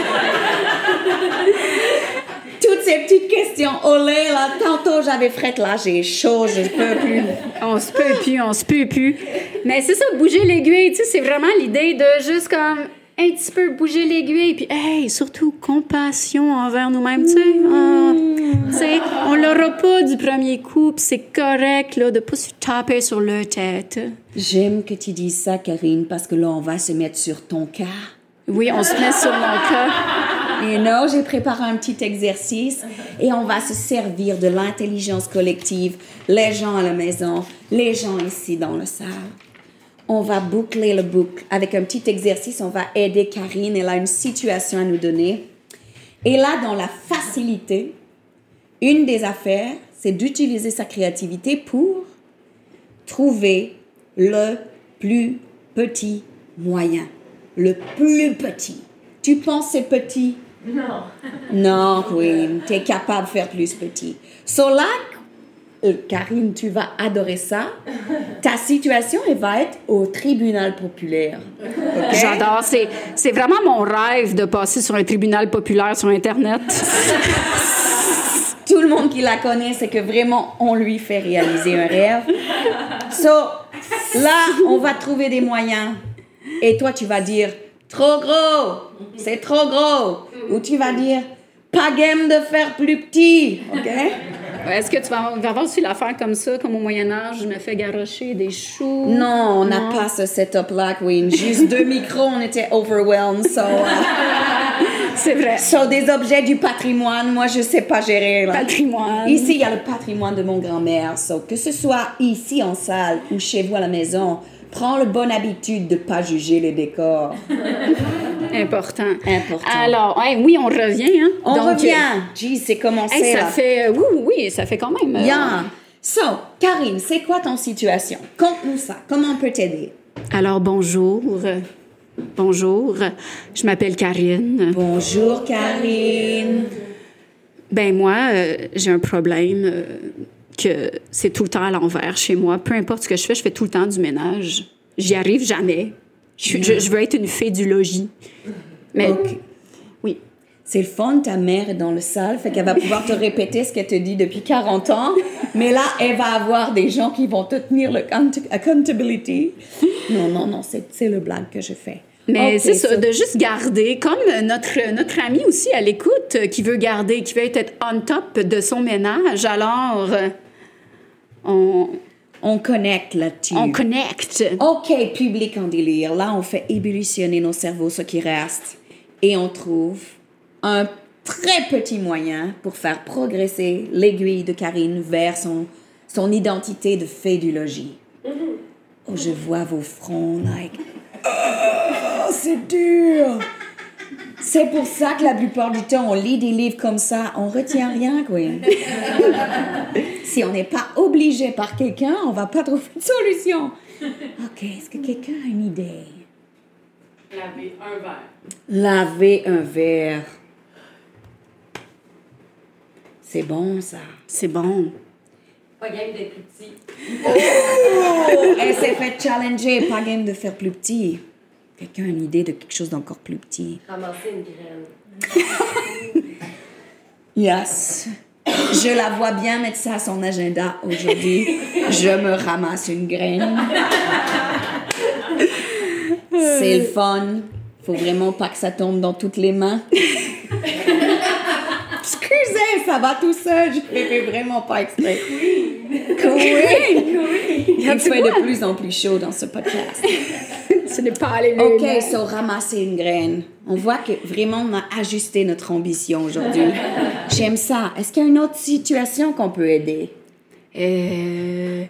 Ces petites questions. Olé, là, tantôt j'avais frette, là, j'ai chaud, je peux plus. On se peut plus, on se peut plus. Mais c'est ça, bouger l'aiguille, tu sais, c'est vraiment l'idée de juste comme un petit peu bouger l'aiguille, puis hey, surtout compassion envers nous-mêmes, tu sais. Ah, tu sais, on l'aura pas du premier coup, puis c'est correct là de pas se taper sur le tête. J'aime que tu dises ça, Karine, parce que là, on va se mettre sur ton cas. Oui, on se met sur mon cas. You know, j'ai préparé un petit exercice et on va se servir de l'intelligence collective, les gens à la maison, les gens ici dans la salle. On va boucler le boucle avec un petit exercice. On va aider Karine. Elle a une situation à nous donner. Et là, dans la facilité, une des affaires, c'est d'utiliser sa créativité pour trouver le plus petit moyen. Le plus petit. Tu penses c'est petit? Non. Non, Queen. Tu es capable de faire plus petit. So là, euh, Karine, tu vas adorer ça. Ta situation, elle va être au tribunal populaire. J'adore, c'est c'est vraiment mon rêve de passer sur un tribunal populaire sur internet. Tout le monde qui la connaît, c'est que vraiment, on lui fait réaliser un rêve. So, là, on va trouver des moyens. Et toi, tu vas dire, trop gros, c'est trop gros. Ou tu vas dire, pas game de faire plus petit. OK? Est-ce que tu vas avoir, aussi l'affaire comme ça, comme au Moyen Âge, je me fais garrocher des choux? Non, on n'a pas ce setup-là, Queen. Juste deux micros, on était overwhelmed. So, euh, C'est vrai. so, des objets du patrimoine, moi, je sais pas gérer. là. Patrimoine. Ici, il y a le patrimoine de mon grand-mère. So, que ce soit ici en salle ou chez vous à la maison, prends la bonne habitude de pas juger les décors. Important. Important. Alors, oui, on revient. Hein? On Donc, revient. Gee, c'est commencé hey, ça là. fait. euh, oui, oui, ça fait quand même. euh, Bien. So, Karine, c'est quoi ton situation? Conte-nous ça. Comment on peut t'aider? Alors, bonjour. Bonjour. Je m'appelle Karine. Bonjour, Karine. Ben, moi, euh, j'ai un problème euh, que c'est tout le temps à l'envers chez moi. Peu importe ce que je fais, je fais tout le temps du ménage. J'y arrive jamais. Je, suis- je- je veux être une fée du logis. Mais. Oui. C'est le fun, ta mère est dans le salle, fait qu'elle va pouvoir te répéter ce qu'elle te dit depuis 40 ans. Mais là, elle va avoir des gens qui vont te tenir le account- accountability. Non, non, non, c'est le blague que je fais. Mais c'est ça, de juste garder, comme notre, notre ami aussi à l'écoute, euh, qui veut garder, qui veut être on top de son ménage, alors euh, on, On connecte là-dessus. on connecte. OK, public en délire. Là, on fait ébullitionner nos cerveaux, ce qui reste. Et on trouve un très petit moyen pour faire progresser l'aiguille de Karine vers son, son identité de fée du logis. Oh, je vois vos fronts, like... Oh, c'est dur! C'est pour ça que la plupart du temps, on lit des livres comme ça, on retient rien, Queen. si on n'est pas obligé par quelqu'un, on va pas trouver de solution. OK, est-ce que quelqu'un a une idée? Laver un verre. Laver un verre. C'est bon, ça. C'est bon. Pas game d'être plus petit. Oh, elle s'est fait challenger, pas game de faire plus petit. Quelqu'un a une idée de quelque chose d'encore plus petit? Ramasser une graine. Yes. Je la vois bien mettre ça à son agenda aujourd'hui. Je me ramasse une graine. C'est le fun. Faut vraiment pas que ça tombe dans toutes les mains. Excusez, ça va tout seul. Je fais vraiment pas exprès. Queen. Il fait de plus en plus chaud dans ce podcast. Ce n'est pas les OK, so ramasser une graine. On voit que vraiment on a ajusté notre ambition aujourd'hui. J'aime ça. Est-ce qu'il y a une autre situation qu'on peut aider? Euh,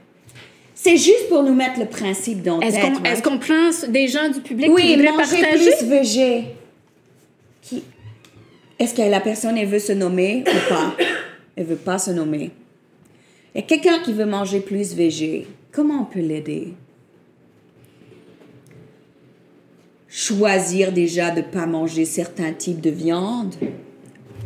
C'est juste pour nous mettre le principe dans est-ce tête. qu'on right? est-ce qu'on prend des gens du public qui Oui, voudraient manger partager? plus végé. Qui... Est-ce que la personne, elle veut se nommer ou pas? Elle veut pas se nommer. Il y a quelqu'un qui veut manger plus végé. Comment on peut l'aider? Choisir déjà de pas manger certains types de viande.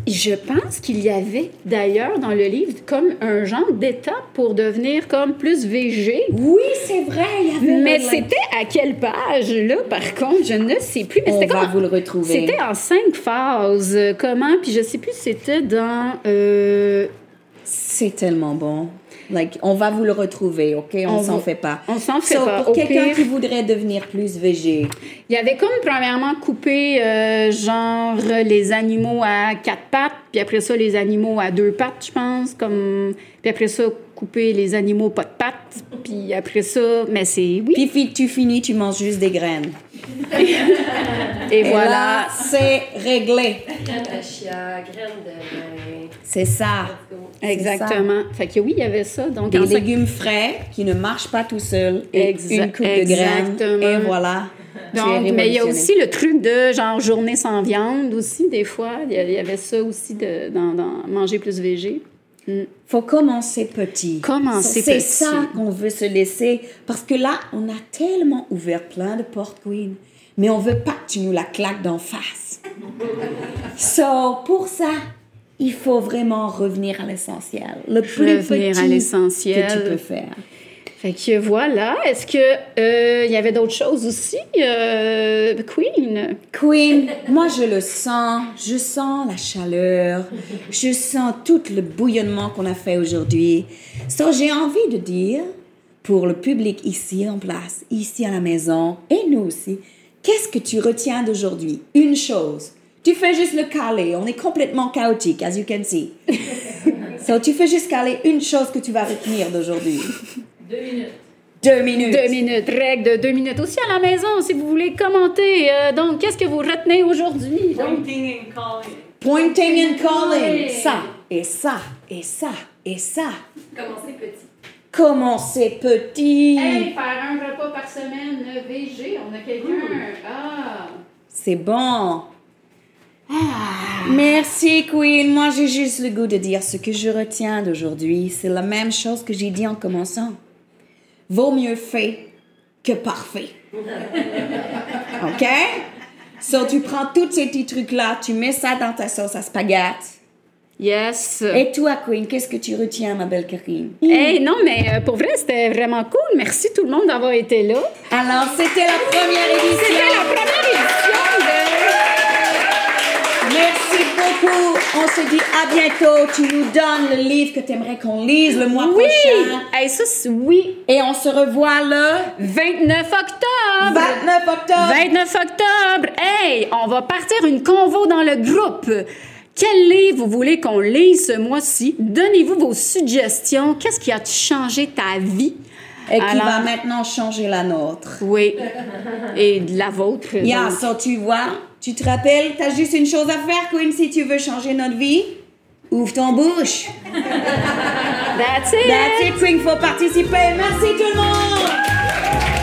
Je pense qu'il y avait d'ailleurs dans le livre comme un genre d'étape pour devenir comme plus végé. Oui, c'est vrai, il y avait Mais c'était à quelle page, là, par contre? Je ne sais plus. Mais On va comme- vous le retrouver. C'était en cinq phases. Comment? Puis je sais plus si c'était dans... euh, C'est tellement bon. Like, on va vous le retrouver, OK? On, On s'en fait pas. on s'en fait So, pas. Pour quelqu'un qui voudrait devenir plus végé, Il y avait comme premièrement coupé euh, genre les animaux à quatre pattes, puis après ça les animaux à deux pattes, je pense, comme puis après ça couper les animaux pas de pattes, puis après ça, mais c'est oui. Puis tu finis, tu manges juste des graines. Et, Et voilà. là, c'est réglé. Graine de chia, graine de vin. C'est ça. Exactement. Fait que oui, il y avait ça. Donc Des en légumes frais qui ne marchent pas tout seuls et Exa- une coupe de graines. Et voilà. Donc, mais il y a aussi le truc de genre journée sans viande aussi, des fois. Il y avait ça aussi de, dans, dans manger plus végé. faut commencer petit. Commencer C'est petit. ça qu'on veut se laisser. Parce que là, on a tellement ouvert plein de portes, Queen. Mais on veut pas que tu nous la claques d'en face. so, pour ça, il faut vraiment revenir à l'essentiel. Le plus Revenir à petit l'essentiel. que tu peux faire. Fait que voilà. Est-ce que euh, il y avait d'autres choses aussi, euh, Queen? Queen, moi je le sens, je sens la chaleur, je sens tout le bouillonnement qu'on a fait aujourd'hui. So, j'ai envie de dire, pour le public ici en place, ici à la maison, et nous aussi, qu'est-ce que tu retiens d'aujourd'hui? Une chose. Tu fais juste le caler, on est complètement chaotique, as you can see. so, tu fais juste caler une chose que tu vas retenir d'aujourd'hui. Deux minutes. Deux minutes. Deux minutes, règle de deux minutes. Aussi à la maison, si vous voulez commenter. euh, donc, qu'est-ce que vous retenez aujourd'hui? Pointing and calling. Pointing and calling. Ça, et ça, et ça, et ça. Commencez petit. Commencez petit. Hey, faire un repas par semaine euh, VG, on a quelqu'un. Ah! C'est bon. Merci, Queen. Moi, j'ai juste le goût de dire ce que je retiens d'aujourd'hui. C'est la même chose que j'ai dit en commençant. Vaut mieux fait que parfait. OK? So, tu prends tous ces petits trucs-là, tu mets ça dans ta sauce à spaghetti. Yes! Et toi, Queen, qu'est-ce que tu retiens, ma belle Karine? Hey, non, mais euh, pour vrai, c'était vraiment cool. Merci tout le monde d'avoir été là. Alors, c'était la première édition. C'était la première édition de... Merci beaucoup. On se dit à bientôt. Tu nous donnes le livre que tu aimerais qu'on lise le mois Oui! prochain. Hey, ça, oui. Et on se revoit le 29 octobre! 29 octobre. 29 octobre! Hey, on va partir une convo dans le groupe. Quel livre vous voulez qu'on lise ce mois-ci? Donnez-vous vos suggestions. Qu'est-ce qui a changé ta vie? Et qui Alors- va maintenant changer la nôtre? Oui. Et de la vôtre. Yeah, donc. so tu vois, tu te rappelles, t'as juste une chose à faire, Queen, si tu veux changer notre vie? Ouvre ton bouche. That's it! That's it, Queen, faut participer. Merci tout le monde.